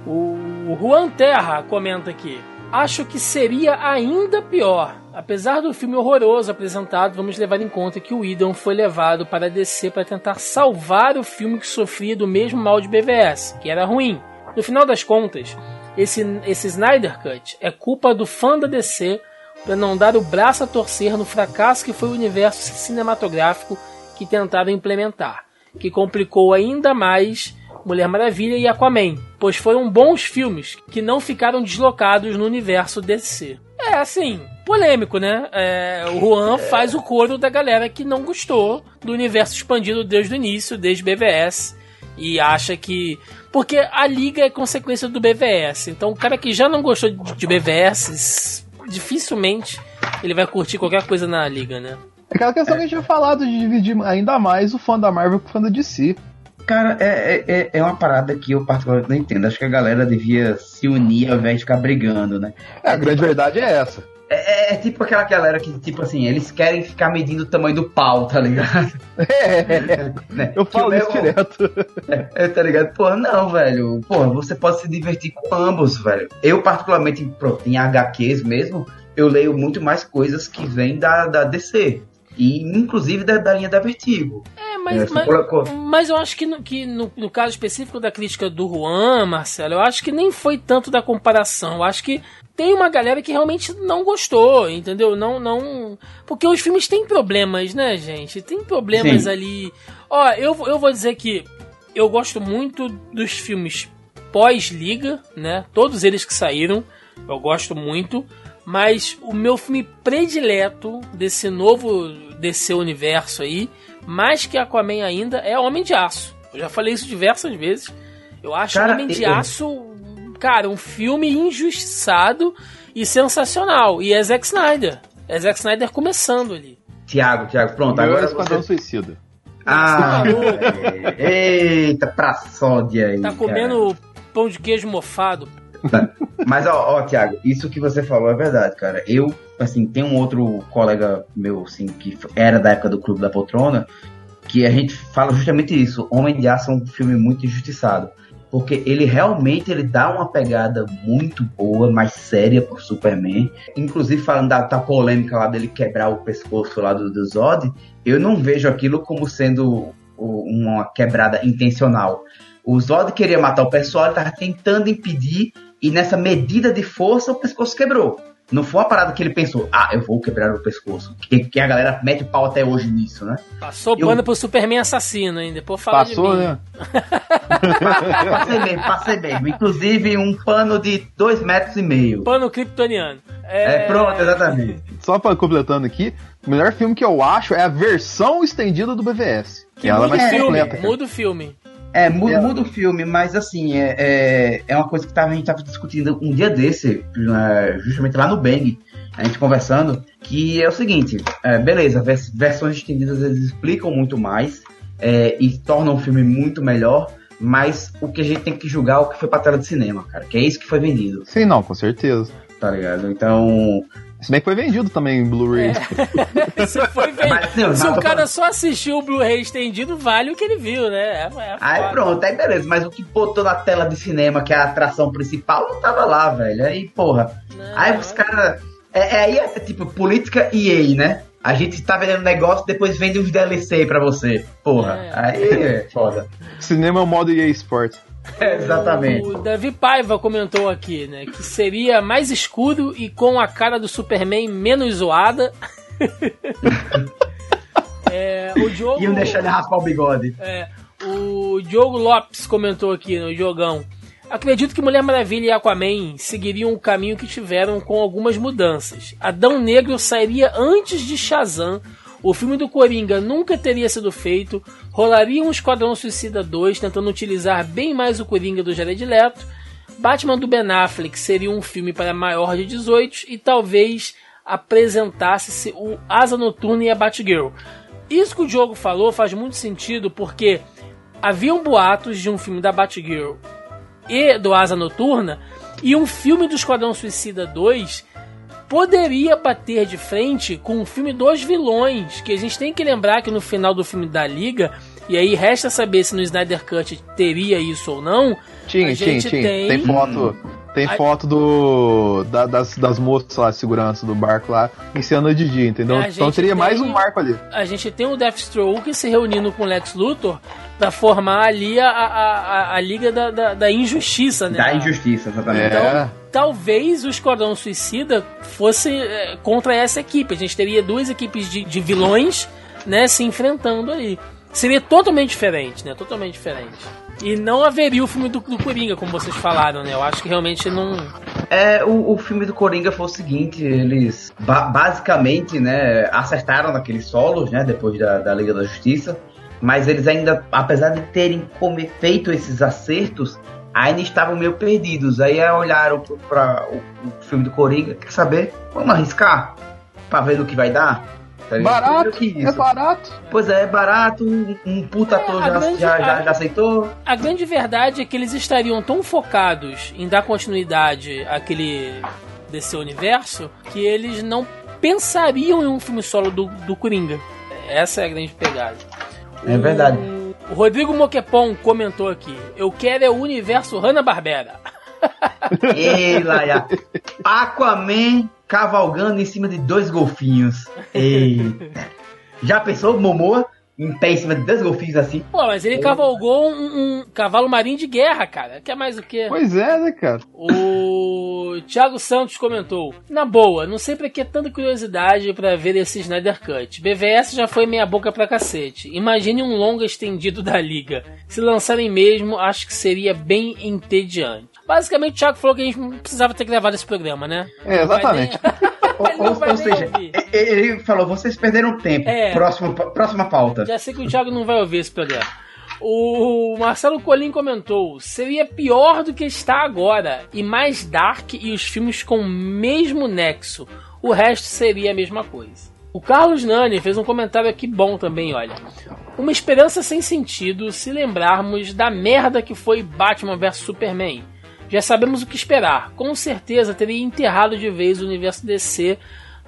O Juan Terra comenta aqui. Acho que seria ainda pior. Apesar do filme horroroso apresentado, vamos levar em conta que o Idon foi levado para DC para tentar salvar o filme que sofria do mesmo mal de BVS, que era ruim. No final das contas, esse, esse Snyder Cut é culpa do fã da DC para não dar o braço a torcer no fracasso que foi o universo cinematográfico que tentaram implementar, que complicou ainda mais Mulher Maravilha e Aquaman, pois foram bons filmes que não ficaram deslocados no universo DC. É assim, polêmico, né? É, o Juan faz o coro da galera que não gostou do universo expandido desde o início, desde BVS, e acha que. Porque a liga é consequência do BVS. Então o cara que já não gostou de de BVS, dificilmente ele vai curtir qualquer coisa na liga, né? É aquela questão que a gente tinha falado de dividir ainda mais o fã da Marvel com o fã da DC. Cara, é, é, é uma parada que eu particularmente não entendo. Acho que a galera devia se unir ao invés de ficar brigando, né? É, a grande verdade é essa. É, é tipo aquela galera que, tipo assim, eles querem ficar medindo o tamanho do pau, tá ligado? É, Né? eu falo Que isso meu- direto. É, tá ligado? Porra, não, velho. Porra, você pode se divertir com ambos, velho. Eu, particularmente, pronto, em HQs mesmo, eu leio muito mais coisas que vêm da, da DC. E, inclusive, da, da linha da Vertigo. Mas, É, mas, mas eu acho que, no, que no, no caso específico da crítica do Juan, Marcelo, eu acho que nem foi tanto da comparação. Eu acho que tem uma galera que realmente não gostou, entendeu? Não, não. Porque os filmes têm problemas, né, gente? Tem problemas Sim. ali. Ó, eu, vou- eu vou dizer que eu gosto muito dos filmes pós-liga, né? Todos eles que saíram, eu gosto muito. Mas o meu filme predileto desse novo DC universo aí, mais que Aquaman ainda, é Homem de Aço. Eu já falei isso diversas vezes. Eu acho Cara, Homem de eu- Aço, cara, um filme injustiçado e sensacional. E é Zack Snyder. É Zack Snyder começando ali. Tiago, Tiago, pronto. Meu é Agora Esquadrão você... Suicida. Ah, é. eita, pra sódia aí. Tá cara. comendo pão de queijo mofado. Mas, ó, ó, Tiago, isso que você falou é verdade, cara. Eu, assim, tem um outro colega meu, assim, que era da época do Clube da Poltrona, que a gente fala justamente isso. Homem de Aço é um filme muito injustiçado. Porque ele realmente ele dá uma pegada muito boa, mais séria pro Superman. Inclusive, falando da, da polêmica lá dele quebrar o pescoço lá do, do Zod, eu não vejo aquilo como sendo uma quebrada intencional. O Zod queria matar o pessoal, ele tava tentando impedir, e nessa medida de força o pescoço quebrou. Não foi uma parada que ele pensou, ah, eu vou quebrar o pescoço. Que, que a galera mete o pau até hoje nisso, né? Passou Eu- pano pro Superman assassino, hein? Depois fala Passou, de mim. né? Passei mesmo, passei mesmo. Inclusive um pano de dois metros e meio. Pano kryptoniano. É, pronto, exatamente. Só pra completando aqui, o melhor filme que eu acho é a versão estendida do BVS. Que Ela é muda mais o filme, completa. muda o filme. É, muda, muda o filme, mas assim, é, é, é uma coisa que tava, a gente tava discutindo um dia desse, é, justamente lá no Bang, a gente conversando, que é o seguinte, é, beleza, vers- versões estendidas eles explicam muito mais é, e tornam o filme muito melhor, mas o que a gente tem que julgar é o que foi pra tela de cinema, cara, que é isso que foi vendido, Sim, não, com certeza. tá ligado? Então, Se bem que foi vendido também em Blu-ray. Se, foi não, Se o cara só assistiu o Blu-ray estendido, vale o que ele viu, né? É, é Aí pronto, aí beleza, mas o que botou na tela de cinema, que é a atração principal, não tava lá, velho. Aí, porra. Não, aí os caras. É, é, aí é tipo política EA, né? A gente tá vendendo negócio, depois vende uns DLC pra você. Porra. É. Aí é foda. Cinema é o modo EA Sports. É, exatamente. O Davi Paiva comentou aqui, né? Que seria mais escuro e com a cara do Superman menos zoada. é, o Diogo. Iam deixar ele raspar o bigode. É, o Diogo Lopes comentou aqui no jogão. Acredito que Mulher Maravilha e Aquaman seguiriam o caminho que tiveram com algumas mudanças. Adão Negro sairia antes de Shazam. O filme do Coringa nunca teria sido feito. Rolaria um Esquadrão Suicida 2 tentando utilizar bem mais o Coringa do Jared Leto. Batman do Ben Affleck seria um filme para maior de 18 e talvez apresentasse-se o Asa Noturna e a Batgirl. Isso que o Diogo falou faz muito sentido porque haviam boatos de um filme da Batgirl e do Asa Noturna e um filme do Esquadrão Suicida 2 poderia bater de frente com o filme dos vilões, que a gente tem que lembrar que no final do filme da Liga, e aí resta saber se no Snyder Cut teria isso ou não, Tinha, tinha, tinha. tem- Tem, foto. Tem A- foto do. da- das, das moças lá, de segurança do barco lá, cena de dia, entendeu? Então teria mais tem- um marco ali. a gente tem o Deathstroke se reunindo com o Lex Luthor para formar ali a, a, a, a Liga da, da, da Injustiça, né? Da injustiça, exatamente. É. Talvez o Esquadrão Suicida fosse é, contra essa equipe. A gente teria duas equipes de, de vilões, né, se enfrentando ali. Seria totalmente diferente, né? Totalmente diferente. E não haveria o filme do, do Coringa, como vocês falaram, né? Eu acho que realmente não. É, o, o filme do Coringa foi o seguinte, eles ba- basicamente, né, acertaram naqueles solos, né, depois da, da Liga da Justiça, mas eles ainda, apesar de terem feito esses acertos, ainda estavam meio perdidos. Aí olharam para o, o filme do Coringa, quer saber? Vamos arriscar pra ver no que vai dar? Tá? Barato, é barato. Pois é, é barato, um, um puta É, ator a já, grande- já, já, a- já aceitou. A grande verdade é que eles estariam tão focados em dar continuidade àquele desse universo que eles não pensariam em um filme solo do, do Coringa. Essa é a grande pegada. É verdade. O Rodrigo Moquepon comentou aqui: Eu quero é o universo Hanna-Barbera. Ei, Laia. Aquaman cavalgando em cima de dois golfinhos. Eita. Já pensou, Momoa? Em pé em cima de dois golfinhos assim. Pô, mas ele cavalgou um, um cavalo marinho de guerra, cara. Quer mais o quê? Pois é, né, cara? O Thiago Santos comentou: Na boa, não sei pra que tanta curiosidade pra ver esse Snyder Cut. BVS já foi meia boca pra cacete. Imagine um longa estendido da liga. Se lançarem mesmo, acho que seria bem entediante. Basicamente, o Thiago falou que a gente não precisava ter gravado esse programa, né? É, exatamente. Ou, ou- seja, ouvir. ele falou, vocês perderam tempo. É. Próxima, próxima pauta. Já sei que o Thiago não vai ouvir esse programa. O Marcelo Colim comentou: seria pior do que está agora, e mais dark e os filmes com o mesmo nexo. O resto seria a mesma coisa. O Carlos Nani fez um comentário aqui bom também, olha. Uma esperança sem sentido se lembrarmos da merda que foi Batman vs Superman. Já sabemos o que esperar. Com certeza teria enterrado de vez o universo DC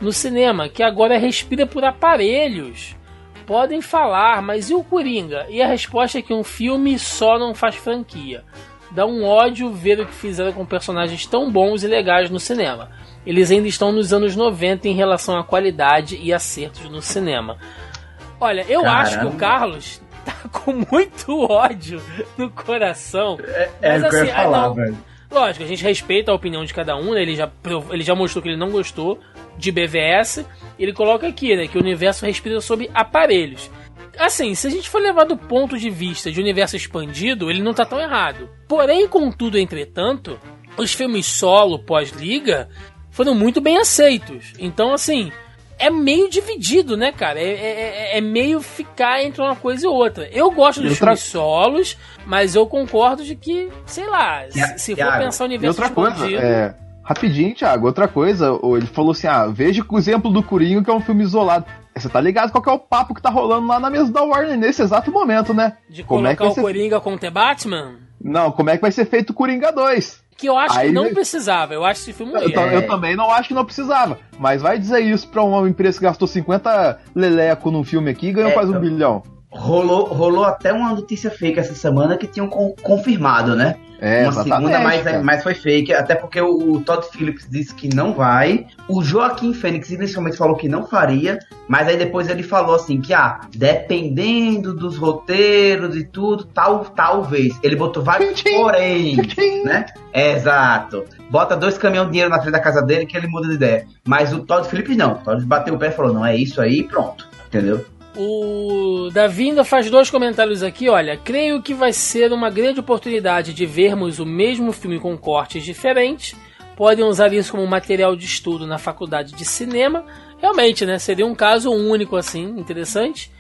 no cinema, que agora respira por aparelhos. Podem falar, mas e o Coringa? E a resposta é que um filme só não faz franquia. Dá um ódio ver o que fizeram com personagens tão bons e legais no cinema. Eles ainda estão nos anos 90 em relação à qualidade e acertos no cinema. Olha, eu Caramba. acho que o Carlos tá com muito ódio no coração. É Mas o que eu assim, ia falar, ah, não. velho. Lógico, a gente respeita a opinião de cada um, né? ele, já, ele já mostrou que ele não gostou de BVS. Ele coloca aqui, né, que o universo respira sobre aparelhos. Assim, se a gente for levar do ponto de vista de universo expandido, ele não tá tão errado. Porém, contudo, entretanto, os filmes solo pós-liga foram muito bem aceitos. Então, assim, é meio dividido, né, cara? É, é- é- é meio ficar entre uma coisa e outra. Eu gosto dos filmes solos, mas eu concordo de que, sei lá, se, se for pensar o E universo outra coisa, é. Rapidinho, Thiago, outra coisa, ele falou assim: ah, veja o exemplo do Coringa, que é um filme isolado. Você tá ligado qual que é o papo que tá rolando lá na mesa da Warner nesse exato momento, né? De como é que colocar o ser... Coringa com The Batman? Não, como é que vai ser feito o Coringa 2? Que eu acho Aí que não precisava. Eu acho esse filme um Eu, ta- eu também não acho que não precisava. Mas vai dizer isso pra uma empresa que gastou 50 leleco num filme aqui e ganhou É, quase um então. bilhão. Rolou, rolou até uma notícia fake essa semana que tinham con- confirmado, né? É, uma segunda, mas, mas foi fake, até porque o, o Todd Phillips disse que não vai. O Joaquim Fênix inicialmente falou que não faria, mas aí depois ele falou assim que, ah, dependendo dos roteiros e tudo, tal, talvez. Ele botou vários porém, né? Exato. Bota dois caminhões de dinheiro na frente da casa dele que ele muda de ideia. Mas o Todd Phillips não. O Todd bateu o pé e falou, não, é isso aí e pronto. Entendeu? O Davi ainda faz dois comentários aqui. Olha, creio que vai ser uma grande oportunidade de vermos o mesmo filme com cortes diferentes. Podem usar isso como material de estudo na faculdade de cinema. Realmente, né? Seria um caso único, assim, interessante.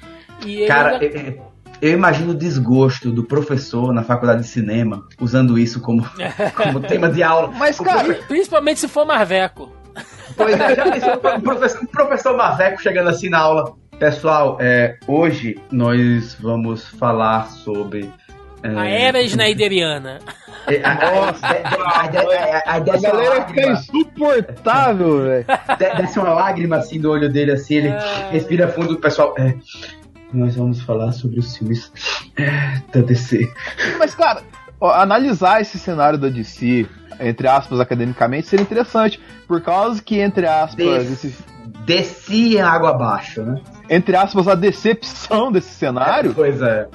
E ele Cara, ainda- eu, eu- imagino o desgosto do professor na faculdade de cinema usando isso como, como tema de aula. Mas, cara, Principalmente se for Marveco. Pois é, já pensou o professor, professor Maveco chegando assim na aula. Pessoal, é, hoje nós vamos falar sobre. é, A era Snyderiana. é, a, a- galera fica lágrima- insuportável, velho. de- desce uma lágrima assim do olho dele, assim, ele respira fundo o pessoal. é, nós vamos falar sobre os filmes é, da DC. Mas, cara, ó, analisar esse cenário da DC, entre aspas, academicamente, seria interessante. Por causa que, entre aspas, Des- esse- Descia água abaixo, né? Entre aspas, a decepção desse cenário Pois é.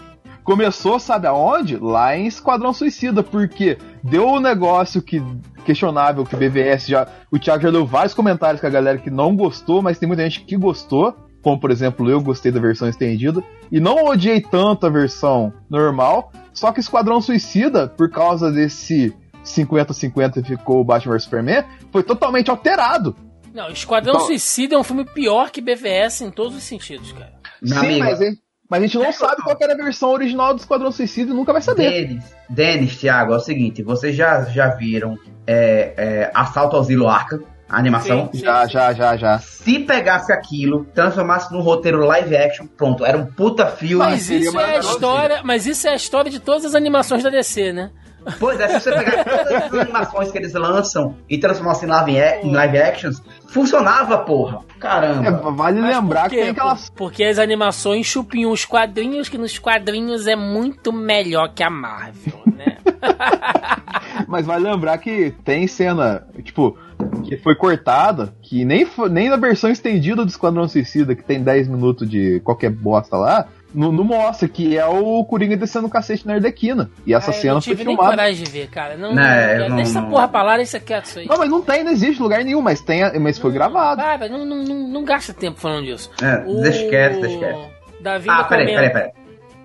começou, sabe aonde? Lá em Esquadrão Suicida, porque deu um negócio que questionável que BVS já. O Thiago já deu vários comentários com a galera que não gostou, mas tem muita gente que gostou. Como, por exemplo, eu gostei da versão estendida. E não odiei tanto a versão normal. Só que Esquadrão Suicida, por causa desse 50-50 ficou o Batman vs Superman, foi totalmente alterado. Não, Esquadrão Então- Suicida é um filme pior que BVS em todos os sentidos, cara. Meu Sim, amigo, mas, a gente- mas a gente não sabe qual era a versão original do Esquadrão Suicida e nunca vai saber. Denis, Denis, Thiago, é o seguinte, vocês já, já viram é, é, Assalto ao Zilo Arca, a animação? Sim. Já, já, já, já. Se pegasse aquilo, transformasse num roteiro live action, pronto, era um puta filme. Mas seria isso é a história, mas isso é a história de todas as animações da DC, né? Pois é, se você pegar todas as animações que eles lançam e transformasse em live, em live actions, funcionava, porra. É, Caramba. vale Mas lembrar por que tem aquelas. Por- Porque as animações chupinham os quadrinhos, que nos quadrinhos é muito melhor que a Marvel, né? Mas vale lembrar que tem cena, tipo, que foi cortada, que nem, nem na versão estendida do Esquadrão Suicida, que tem 10 minutos de qualquer bosta lá, no, no mostra, que é o Coringa descendo o cacete na Arlequina. E essa Ah, eu cena não foi tive nem filmada. coragem de ver, cara. Não, Não, é, não, não- deixa essa não- porra pra lá, deixa quieto isso aí. Não, mas não tem, não existe lugar nenhum, mas, tem, mas foi gravado. Não, não, não, não gasta tempo falando disso. É, deixa quieto, deixa quieto. Davi Ah, peraí, peraí, peraí.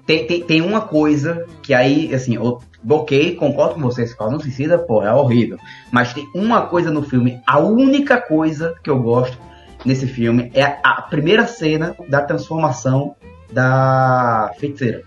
Tem, tem, tem uma coisa que aí, assim, eu, ok, concordo com vocês, Esquadrão Suicida, pô, é horrível. Mas tem uma coisa no filme, a única coisa que eu gosto nesse filme é a primeira cena da transformação da feiticeira.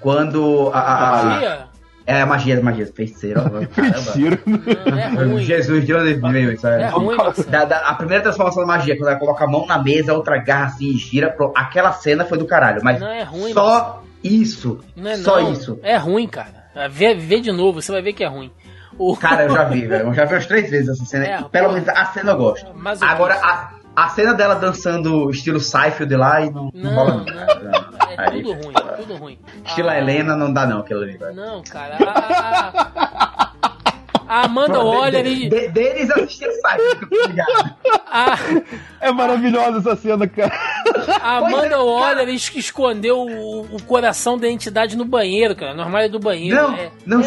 Quando a. a- a- Magia? é a magia da magia, feiticeira. Feiticeiro. Não, é ruim. Jesus, de onde veio isso? É É. ruim, Marcelo. Da- da- a primeira transformação da magia, quando ela coloca a mão na mesa, a outra agarra assim e gira. pro- aquela cena foi do caralho. Mas Não é ruim, só isso. Não é só não. isso. É ruim, cara. Vê, vê de novo, você vai ver que é ruim. O... Cara, eu já vi, velho. Eu já vi umas três vezes essa cena. É, Pelo pô. menos a cena eu gosto. Mas Agora, a, a cena dela dançando estilo Seinfeld lá e não, não, Não, rola não, não. é tudo ruim, é tudo ruim. Estilo Ah, Helena não dá não, aquilo ali, velho. Não, cara. A, a- Amanda Waller de, e. de, deles assistir tô ligado. A, É maravilhosa essa cena, cara. a Amanda Waller es- escondeu o, o coração da entidade no banheiro, cara. No armário do banheiro. Não, é, não, é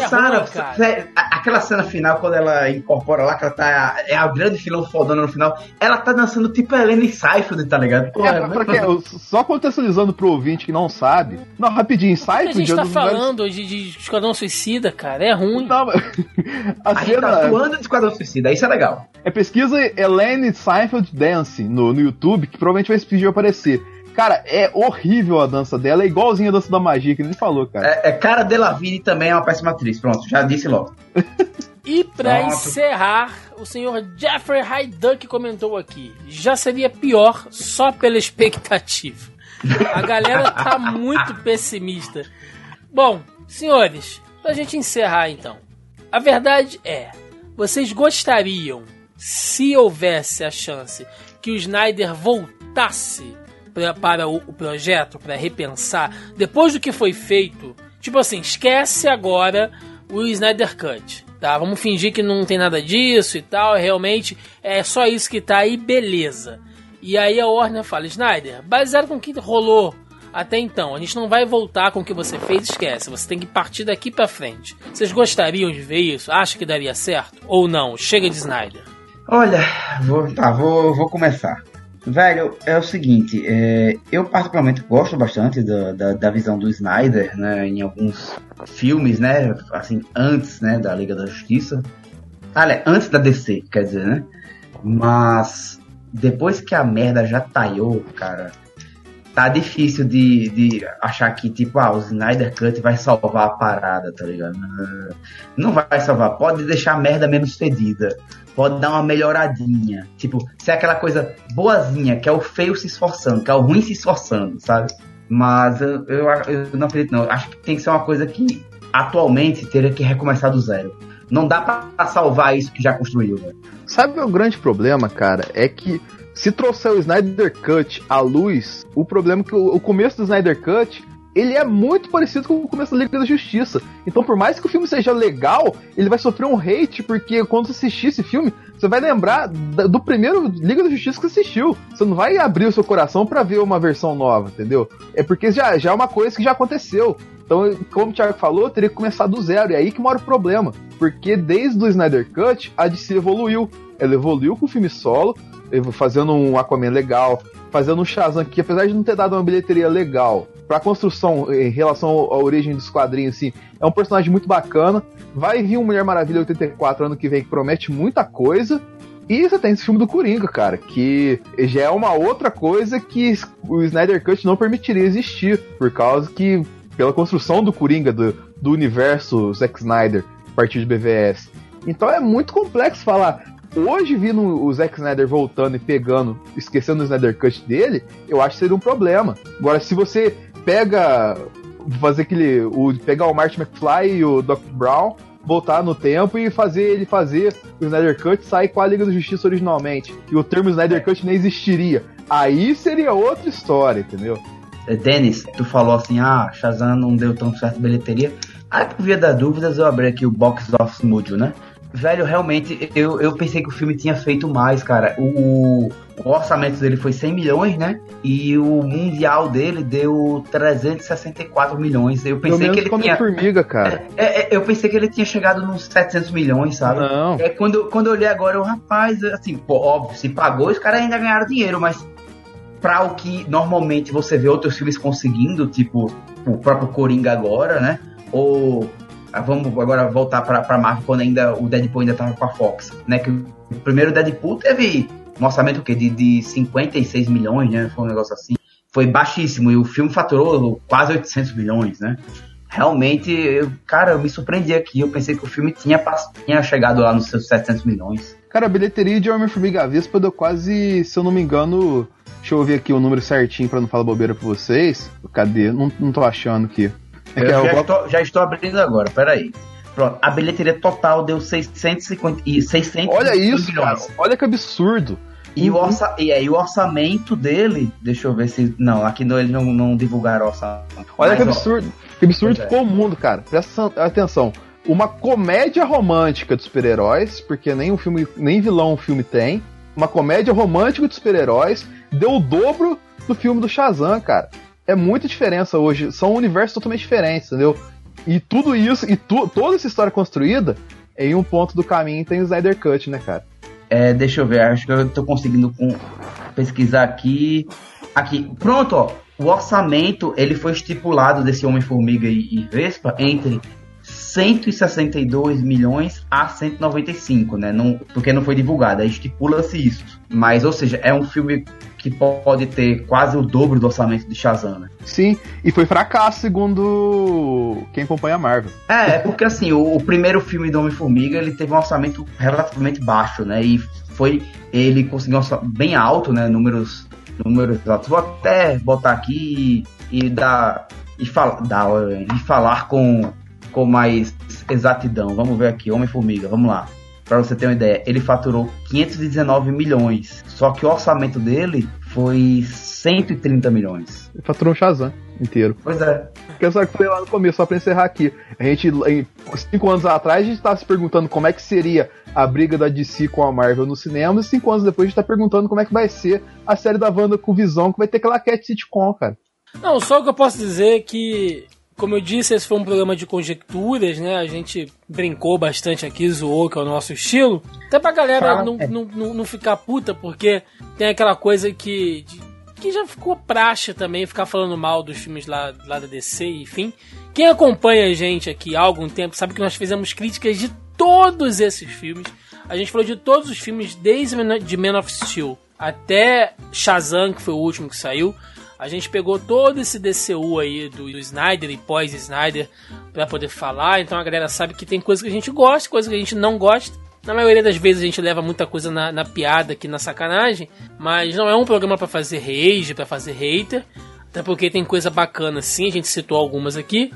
aquela cena final, quando ela incorpora lá, que ela tá. É a grande filão fodona no final, ela tá dançando tipo Helena e Seinfeld, tá ligado? Pô, É, pra quê? Eu- Só contextualizando pro ouvinte que não sabe. Não, rapidinho, que a gente é tá falando de, de Esquadrão Suicida, cara? É ruim. Não, mas- a a gente tá cena atuando de Esquadrão Suicida, isso é legal. é pesquisa Elaine Seinfeld Dancing no, no YouTube, que provavelmente vai esse vídeo aparecer. Cara, é horrível a dança dela, é igualzinha a dança da magia que ele falou, cara. É, é cara Delavigne também é uma péssima atriz, pronto, já disse logo. E pra Pronto. encerrar, o senhor Jeffrey Hyduck comentou aqui: já seria pior só pela expectativa. A galera tá muito pessimista. Bom, senhores, pra gente encerrar então. A verdade é, vocês gostariam, se houvesse a chance, que o Snyder voltasse pra- para o, o projeto, para repensar, depois do que foi feito? Tipo assim, esquece agora o Snyder Cut, tá? Vamos fingir que não tem nada disso e tal, realmente é só isso que tá aí, beleza. E aí a Warner fala, Snyder, baseado com o que rolou até então, a gente não vai voltar com o que você fez, esquece. Você tem que partir daqui pra frente. Vocês gostariam de ver isso? Acha que daria certo? Ou não? Chega de Snyder. Olha, vou, tá, vou, vou começar. Velho, é o seguinte, é, eu particularmente gosto bastante da, da, da visão do Snyder, né, em alguns filmes, né, assim, antes, né, da Liga da Justiça. Olha, antes da DC, quer dizer, né, mas depois que a merda já talhou, cara, tá difícil de, de achar que, tipo, ah, o Snyder Cut vai salvar a parada, tá ligado? Não vai salvar, pode deixar a merda menos fedida pode dar uma melhoradinha. Tipo, ser aquela coisa boazinha, que é o feio se esforçando, que é o ruim se esforçando, sabe? Mas eu, eu, eu não acredito, não. Acho que tem que ser uma coisa que atualmente teria que recomeçar do zero. Não dá pra salvar isso que já construiu, velho. Sabe o grande problema, cara? É que se trouxer o Snyder Cut à luz, o problema é que o, o começo do Snyder Cut ele é muito parecido com o começo da Liga da Justiça. Então, por mais que o filme seja legal, ele vai sofrer um hate, porque quando você assistir esse filme, você vai lembrar do primeiro Liga da Justiça que assistiu. Você não vai abrir o seu coração pra ver uma versão nova, entendeu? É porque já, já é uma coisa que já aconteceu. Então, como o Thiago falou, teria que começar do zero. E aí que mora o problema. Porque desde o Snyder Cut, a DC evoluiu. Ela evoluiu com o filme solo, fazendo um Aquaman legal, fazendo um Shazam que, apesar de não ter dado uma bilheteria legal, pra construção em relação à origem dos quadrinhos, assim, é um personagem muito bacana. Vai vir um Mulher Maravilha 84 ano que vem que promete muita coisa. E você tem esse filme do Coringa, cara, que já é uma outra coisa que o Snyder Cut não permitiria existir, por causa que, pela construção do Coringa, do, do universo Zack Snyder, a partir de BVS. Então é muito complexo falar. Hoje, vindo o Zack Snyder voltando e pegando, esquecendo o Snyder Cut dele, eu acho que seria um problema. Agora, se você pega. fazer aquele. O, pegar o Martin McFly e o Doc Brown, voltar no tempo e fazer ele fazer o Snyder Cut sair com a Liga da Justiça originalmente. E o termo Snyder Cut nem existiria. Aí seria outra história, entendeu? É, Denis, tu falou assim, ah, Shazam não deu tão certo bilheteria. Aí por via das dúvidas eu abri aqui o Box Office Mojo, né? Velho, realmente, eu, eu pensei que o filme tinha feito mais, cara. O, o orçamento dele foi 100 milhões, né? E o mundial dele deu 364 milhões. Eu pensei que ele tinha. formiga, cara. É, é, eu pensei que ele tinha chegado nos 700 milhões, sabe? Não. É, quando, quando eu olhei agora, o rapaz, assim, pô, óbvio, se pagou, os caras ainda ganharam dinheiro, mas pra o que normalmente você vê outros filmes conseguindo, tipo o próprio Coringa agora, né? Ou vamos agora voltar pra, pra Marvel quando ainda o Deadpool ainda tava com a Fox, né? Que o primeiro Deadpool teve um orçamento o quê? De, de 56 milhões, né? Foi um negócio assim. Foi baixíssimo e o filme faturou quase 800 milhões, né? Realmente, eu, cara, eu me surpreendi aqui. Eu pensei que o filme tinha, tinha chegado lá nos seus 700 milhões. Cara, a bilheteria de Homem-Formiga Vespa deu quase, se eu não me engano, deixa eu ver aqui o número certinho pra não falar bobeira pra vocês. Cadê? Não, não tô achando aqui. É que eu é já, o- estou, já estou abrindo agora, peraí. Pronto, a bilheteria total deu 650 e 600 Olha isso, cara. milhões. Olha que absurdo. E, o orça, e aí o orçamento dele, deixa eu ver se. Não, aqui não, eles não, não divulgaram o orçamento. Olha Mas, que ó, absurdo. Que absurdo Pois é. ficou o mundo, cara. Presta atenção. Uma comédia romântica de super-heróis, porque nem um filme, nem vilão o filme tem. Uma comédia romântica de super-heróis deu o dobro do filme do Shazam, cara. É muita diferença hoje. São universos totalmente diferentes, entendeu? E tudo isso, e tu- toda essa história construída, em um ponto do caminho tem o Snyder Cut, né, cara? É, deixa eu ver, acho que eu tô conseguindo com- pesquisar aqui. Aqui, pronto, ó. O orçamento, ele foi estipulado desse Homem-Formiga e, e Vespa entre 162 milhões a 195, né? Não, porque não foi divulgado, aí estipula-se isso. Mas, ou seja, é um filme que pode ter quase o dobro do orçamento de Shazam, né? Sim, e foi fracasso, segundo quem acompanha a Marvel. É, é porque assim, o, o primeiro filme do Homem-Formiga, ele teve um orçamento relativamente baixo, né? E foi, ele conseguiu um orçamento bem alto, né? Números, números altos. Vou até botar aqui e, e dar, e, fal, dar, e falar com, com mais exatidão. Vamos ver aqui, Homem-Formiga, vamos lá. Pra você ter uma ideia, ele faturou 519 milhões, só que o orçamento dele foi 130 milhões. Ele faturou um Shazam inteiro. Pois é. Que é só que eu falei lá no começo, só pra encerrar aqui. A gente, em- cinco anos atrás, a gente tava se perguntando como é que seria a briga da DC com a Marvel no cinema, e cinco anos depois a gente tá perguntando como é que vai ser a série da Wanda com Visão, que vai ter aquela cat sitcom, cara. Não, só o que eu posso dizer é que, como eu disse, esse foi um programa de conjecturas, né? A gente brincou bastante aqui, zoou, que é o nosso estilo. Até pra galera Fala, não, é. não, não, não ficar puta, porque tem aquela coisa que. de- que já ficou praxe também, ficar falando mal dos filmes lá, lá da DC, enfim. Quem acompanha a gente aqui há algum tempo sabe que nós fizemos críticas de todos esses filmes. A gente falou de todos os filmes, desde de Man of Steel até Shazam, que foi o último que saiu. A gente pegou todo esse DCU aí do, do Snyder e pós-Snyder pra poder falar. Então a galera sabe que tem coisa que a gente gosta, coisa que a gente não gosta. Na maioria das vezes a gente leva muita coisa na, na piada aqui, na sacanagem. Mas não é um programa pra fazer rage, pra fazer hater. Até porque tem coisa bacana sim, a gente citou algumas aqui.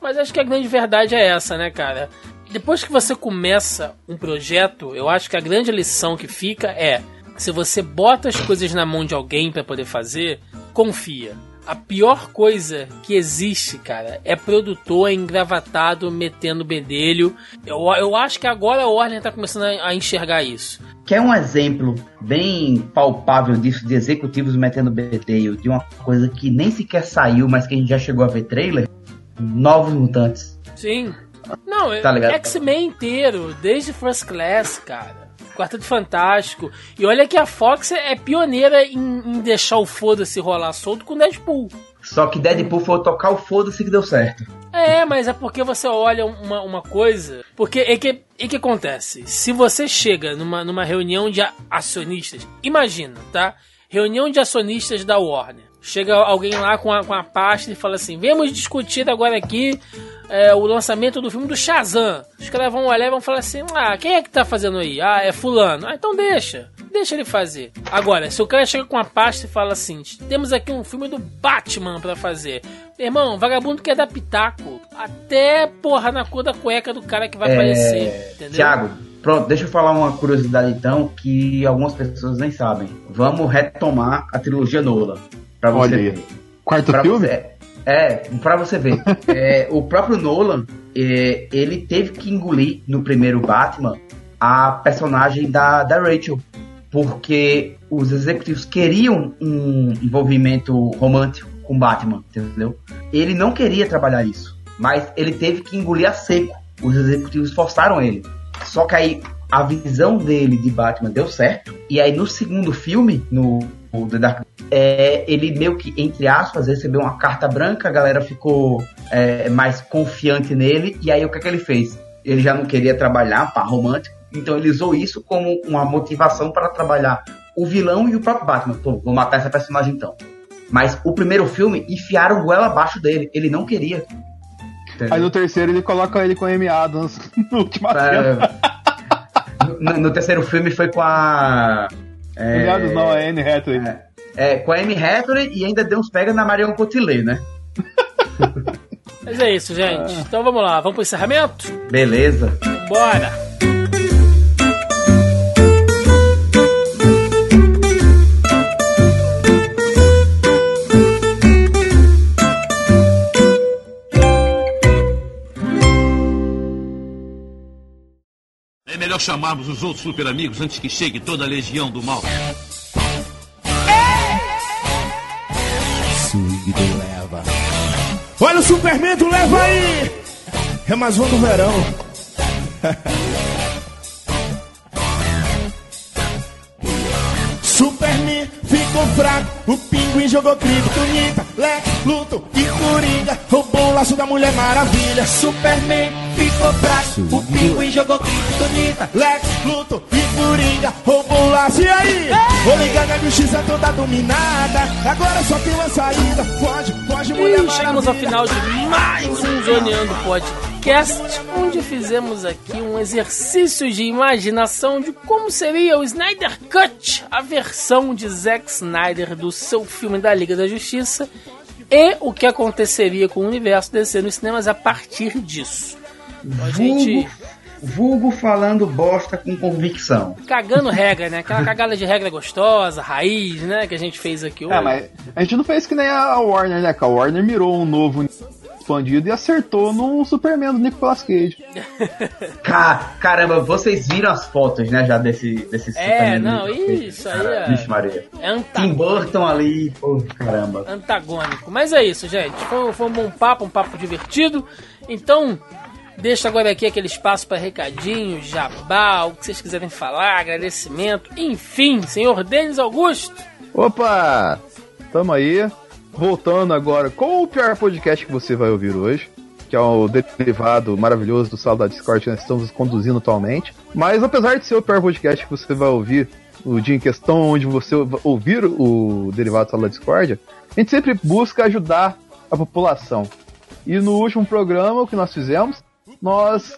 Mas acho que a grande verdade é essa, né, cara? Depois que você começa um projeto, eu acho que a grande lição que fica é: se você bota as coisas na mão de alguém pra poder fazer, confia. A pior coisa que existe, cara, é produtor engravatado metendo bedelho. Eu, eu acho que agora a Warner tá começando a, a enxergar isso. Quer um exemplo bem palpável disso, de executivos metendo bedelho, de uma coisa que nem sequer saiu, mas que a gente já chegou a ver trailer? Novos Mutantes. Sim. Não, Tá? X-Men inteiro, desde First Class, cara. Quarteto Fantástico. E olha que a Fox é pioneira em, em deixar o foda-se rolar solto com Deadpool. Só que Deadpool foi tocar o foda-se que deu certo. É, mas é porque você olha uma, uma coisa. Porque é que, é que acontece. Se você chega numa, numa reunião de acionistas, imagina, tá? Reunião de acionistas da Warner. Chega alguém lá com a, com a pasta e fala assim: Vamos discutir agora aqui é, o lançamento do filme do Shazam. Os caras vão olhar e vão falar assim: Ah, quem é que tá fazendo aí? Ah, é Fulano. Ah, então deixa. Deixa ele fazer. Agora, se o cara chega com a pasta e fala assim: Temos aqui um filme do Batman pra fazer. Irmão, vagabundo quer dar pitaco. Até porra na cor da cueca do cara que vai aparecer. Entendeu? Tiago, pronto, deixa eu falar uma curiosidade então que algumas pessoas nem sabem. Vamos retomar a trilogia Nolan. Pra você Olha aí. ver. Quarto Pra filme? você, é, pra você ver. É, o próprio Nolan, é, ele teve que engolir no primeiro Batman a personagem da, da Rachel. Porque os executivos queriam um envolvimento romântico com Batman, entendeu? Ele não queria trabalhar isso, mas ele teve que engolir a seco. Os executivos forçaram ele. Só que aí a visão dele de Batman deu certo. E aí no segundo filme, no o The Dark é, ele meio que, entre aspas, recebeu uma carta branca, a galera ficou é, mais confiante nele, e aí o que, é que ele fez? Ele já não queria trabalhar para romântico, então ele usou isso como uma motivação para trabalhar o vilão e o próprio Batman. Pô, vou matar essa personagem então. Mas o primeiro filme enfiaram o goela abaixo dele, ele não queria. Entendeu? Aí no terceiro ele coloca ele com a Amy Adams no último cena. no, no terceiro filme foi com a. É, Adams não, é Anne Hathaway. É, é, com a Amy Hathaway e ainda deu uns pega na Marion Cotillard, né? Mas é isso, gente. Ah. Então vamos lá, vamos pro encerramento? Beleza. Bora! Melhor chamarmos os outros super amigos antes que chegue toda a legião do mal. Swing leva. Olha o Superman do leva aí! É mais um do verão. Superman ficou fraco, o pinguim jogou criptonita, Luto e Coringa roubou o laço da Mulher Maravilha. Superman ficou fraco, o pinguim jogou criptonita, Lex, Luto e Coringa roubou o laço. E aí? Vou ligar na justiça toda dominada, agora só tem uma saída. Foge, foge, Mulher E chegamos ao Maravilha. final de mais um Zoneando Podcast, onde fizemos aqui um exercício de imaginação de como seria o Snyder Cut, a versão de Zack Snyder do seu filme da Liga da Justiça, e o que aconteceria com o universo DC nos cinemas a partir disso. Então, a gente Vulgo, vulgo falando bosta com convicção. cagando regra, né? Aquela cagada de regra gostosa, raiz, né? Que a gente fez aqui hoje. É, mas a gente não fez que nem a Warner, né? Que a Warner mirou um novo expandido e acertou no Superman do Nicolas Cage. Ca- caramba, vocês viram as fotos, né, já desse, desse É, Superman não, Nicolas Cage? isso aí Cara, é- Vixe Maria. É Tim antagônico. Burton ali, pô, caramba. antagônico. Mas é isso, gente. Foi, foi um bom papo, um papo divertido. Então, deixa agora aqui aquele espaço para recadinho, jabá, o que vocês quiserem falar, agradecimento, enfim, senhor Denis Augusto. Opa! Tamo aí. Voltando agora com o pior podcast que você vai ouvir hoje. Que é o derivado maravilhoso do Sala da Discord que nós estamos conduzindo atualmente. Mas apesar de ser o pior podcast que você vai ouvir o dia em questão onde você ouvir o derivado do Sala da Discord, a gente sempre busca ajudar a população. E no último programa, o que nós fizemos, nós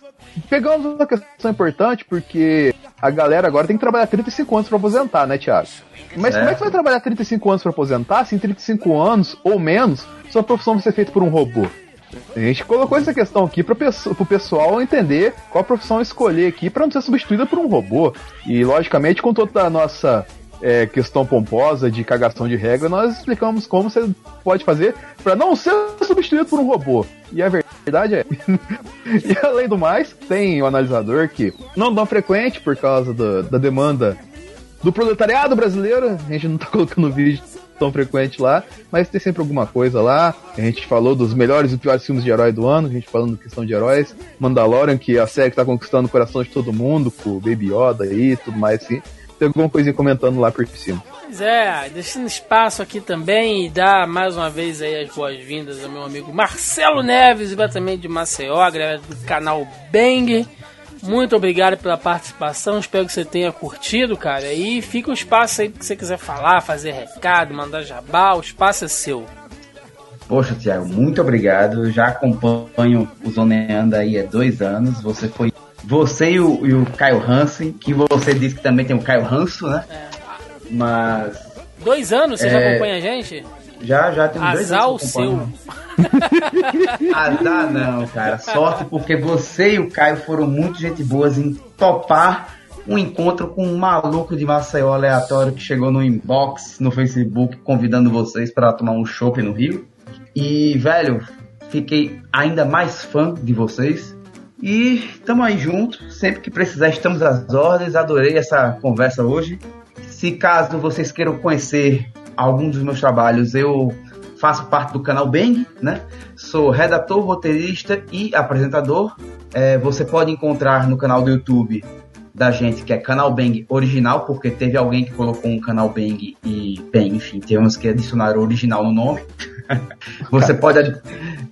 pegamos uma questão importante, porque a galera agora tem que trabalhar 35 anos para aposentar, né, Thiago? Mas como é que você vai trabalhar 35 anos para aposentar se em 35 anos ou menos sua profissão vai ser feita por um robô? A gente colocou essa questão aqui para o pessoal entender qual profissão escolher aqui para não ser substituída por um robô. E, logicamente, com toda a nossa é, questão pomposa de cagação de regra, nós explicamos como você pode fazer para não ser substituído por um robô. E a verdade é. e além do mais, tem o analisador que não tão frequente por causa do- da demanda do proletariado brasileiro. A gente não tá colocando vídeo tão frequente lá, mas tem sempre alguma coisa lá. A gente falou dos melhores e piores filmes de herói do ano, a gente falando questão de heróis. Mandalorian, que é a série que tá conquistando o coração de todo mundo, com o Baby Yoda e tudo mais assim. Tem alguma coisinha comentando lá por cima. Pois é, deixando espaço aqui também e dar mais uma vez aí as boas-vindas ao meu amigo Marcelo Neves, diretamente de Maceió, do canal Bang. Muito obrigado pela participação, espero que você tenha curtido, cara. E fica o espaço aí que você quiser falar, fazer recado, mandar jabá, o espaço é seu. Poxa, Thiago, muito obrigado. Já acompanho o Zoneando aí há dois anos. Você foi. Você e o, e o Caio Hansen, que você disse que também tem o Caio Ranço, né? Mas Dois anos você já É. acompanha a gente? Já, já tem dois Azar o anos. eu seu. Azar não, cara. Sorte porque você e o Caio foram muito gente boas em topar um encontro com um maluco de Maceió aleatório que chegou no inbox no Facebook convidando vocês para tomar um chopp no Rio. E, velho, fiquei ainda mais fã de vocês. E estamos aí juntos. Sempre que precisar, estamos às ordens. Adorei essa conversa hoje. Se caso vocês queiram conhecer algum dos meus trabalhos, eu faço parte do canal Bang, né? Sou redator, roteirista e apresentador. É, você pode encontrar no canal do YouTube da gente, que é Canal Bang Original, porque teve alguém que colocou um Canal Bang e, bem, enfim, temos que adicionar o original no nome. Você pode.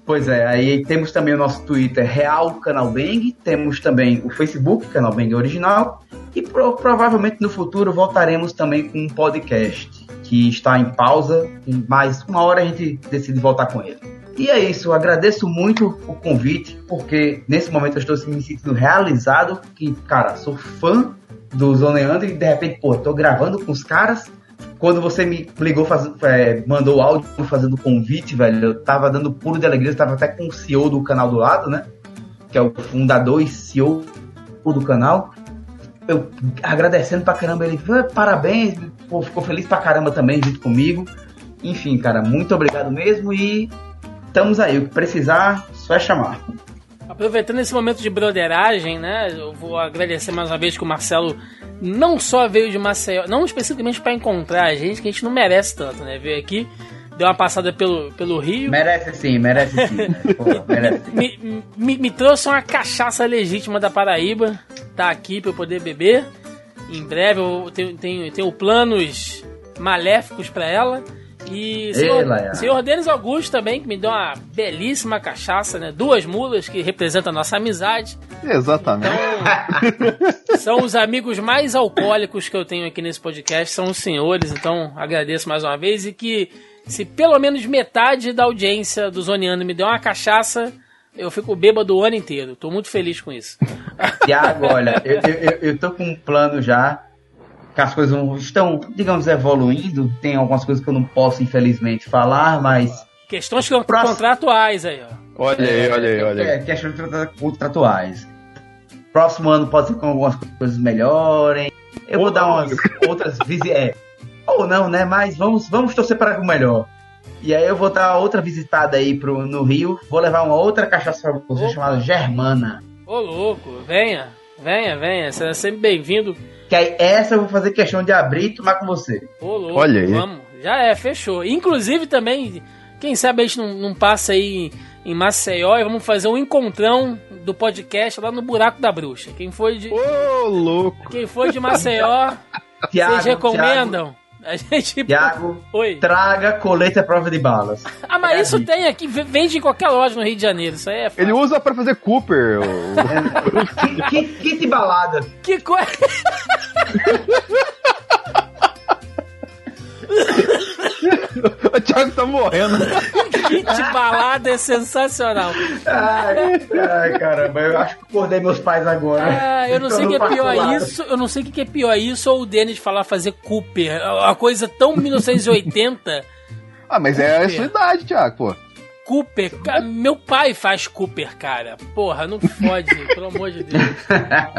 Pois é, aí temos também o nosso Twitter Real Canal Bang, temos também o Facebook Canal Bang Original e pro- provavelmente no futuro voltaremos também com um podcast que está em pausa, mas uma hora a gente decide voltar com ele. E é isso, agradeço muito o convite, porque nesse momento eu estou me sentindo realizado, que, cara, sou fã do Zoneando e de repente, pô, tô gravando com os caras. Quando você me ligou, faz, é, mandou o áudio fazendo convite, velho, eu tava dando puro de alegria, eu tava até com o CEO do canal do lado, né? Que é o fundador e CEO do canal. Eu agradecendo pra caramba, ele, "Ah, parabéns, pô, ficou feliz pra caramba também junto comigo. Enfim, cara, muito obrigado mesmo e estamos aí. O que precisar, só é chamar. Aproveitando esse momento de broderagem, né? Eu vou agradecer mais uma vez que o Marcelo não só veio de Maceió, não especificamente para encontrar a gente, que a gente não merece tanto, né? Veio aqui, deu uma passada pelo, pelo Rio, Merece sim, merece sim. né? Pô, merece sim. me, me, me trouxe uma cachaça legítima da Paraíba, tá aqui para eu poder beber. Em breve eu tenho, tenho, tenho planos maléficos para ela. E senhor, Laia. senhor Denis Augusto também, que me deu uma belíssima cachaça, né? Duas mulas que representam a nossa amizade. Exatamente. São os amigos mais alcoólicos que eu tenho aqui nesse podcast, são os senhores, então agradeço mais uma vez e que se pelo menos metade da audiência do Zoneando me der uma cachaça, eu fico bêbado o ano inteiro. Tô muito feliz com isso. Tiago, olha, eu, eu, eu- eu tô com um plano já, que as coisas estão, digamos, evoluindo. Tem algumas coisas que eu não posso, infelizmente, falar, mas. Questões Próximo. contratuais aí, ó. Olha aí, olha aí, olha aí. É, questões contratuais. Próximo ano pode ser que algumas coisas melhorem. Eu vou dar umas outras visitas. É, ou não, né? Mas vamos, vamos torcer para o melhor. E aí eu vou dar outra visitada aí pro, no Rio. Vou levar uma outra cachaça pra você Opa. chamada Germana. Ô louco, venha, venha, venha. Você é sempre bem-vindo. Que aí essa eu vou fazer questão de abrir e tomar com você. Ô louco, Olha aí. vamos. Já é, fechou. Inclusive também, quem sabe a gente não, não passa aí em Maceió e vamos fazer um encontrão do podcast lá no Buraco da Bruxa. Quem foi de, Ô, louco. quem foi de Maceió, Tiago, vocês recomendam? A gente. Tiago, Oi. traga colete à prova de balas. Ah, mas isso tem aqui, vende em qualquer loja no Rio de Janeiro. Isso aí é fácil. Ele usa pra fazer Cooper. o- que, que, que balada. Que coisa. o Thiago tá morrendo. Kit balada é sensacional. Ai, ai, caramba, eu acho que acordei meus pais agora. Ah, eu não Então sei o que é pior lado. isso. Eu não sei o que é pior isso ou o Denis falar fazer Cooper. A coisa tão 1980. Ah, mas é a sua idade, Thiago, pô. Cooper, ca- meu pai faz Cooper, cara. Porra, não fode, pelo amor de Deus.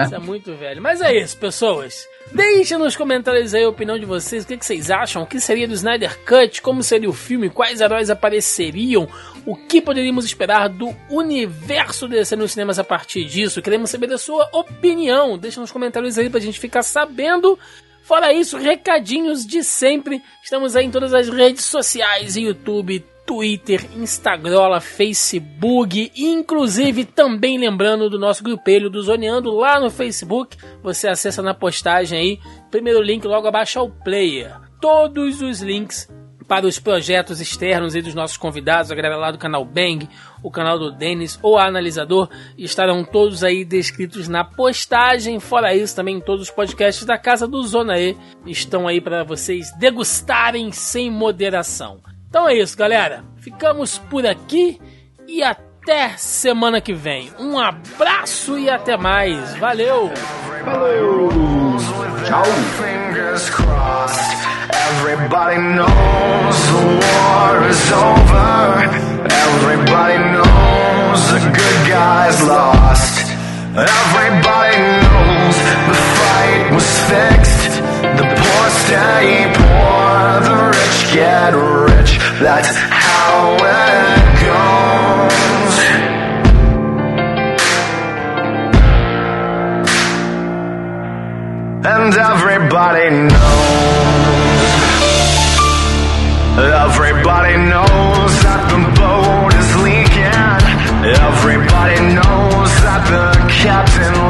Isso é muito velho. Mas é isso, pessoas. Deixe nos comentários aí a opinião de vocês. O que, que vocês acham? O que seria do Snyder Cut? Como seria o filme? Quais heróis apareceriam? O que poderíamos esperar do universo DC nos cinemas a partir disso? Queremos saber da sua opinião. Deixe nos comentários aí pra gente ficar sabendo. Fora isso, recadinhos de sempre. Estamos aí em todas as redes sociais: YouTube, Twitter, Instagram, Facebook, inclusive também lembrando do nosso grupelho do Zoneando lá no Facebook. Você acessa na postagem aí, primeiro link logo abaixo ao player. Todos os links para os projetos externos e dos nossos convidados, a galera lá do canal Bang, o canal do Denis ou Analisador, estarão todos aí descritos na postagem. Fora isso, também todos os podcasts da Casa do Zona E estão aí para vocês degustarem sem moderação. Então é isso, galera. Ficamos por aqui e até semana que vem. Um abraço e até mais. Valeu! Tchau. Fingers crossed. Everybody knows the war is over. Everybody knows the good guys lost. Everybody knows the fight was fixed. stay poor, the rich get rich. That's how it goes. And everybody knows, everybody knows that the boat is leaking. Everybody knows that the captain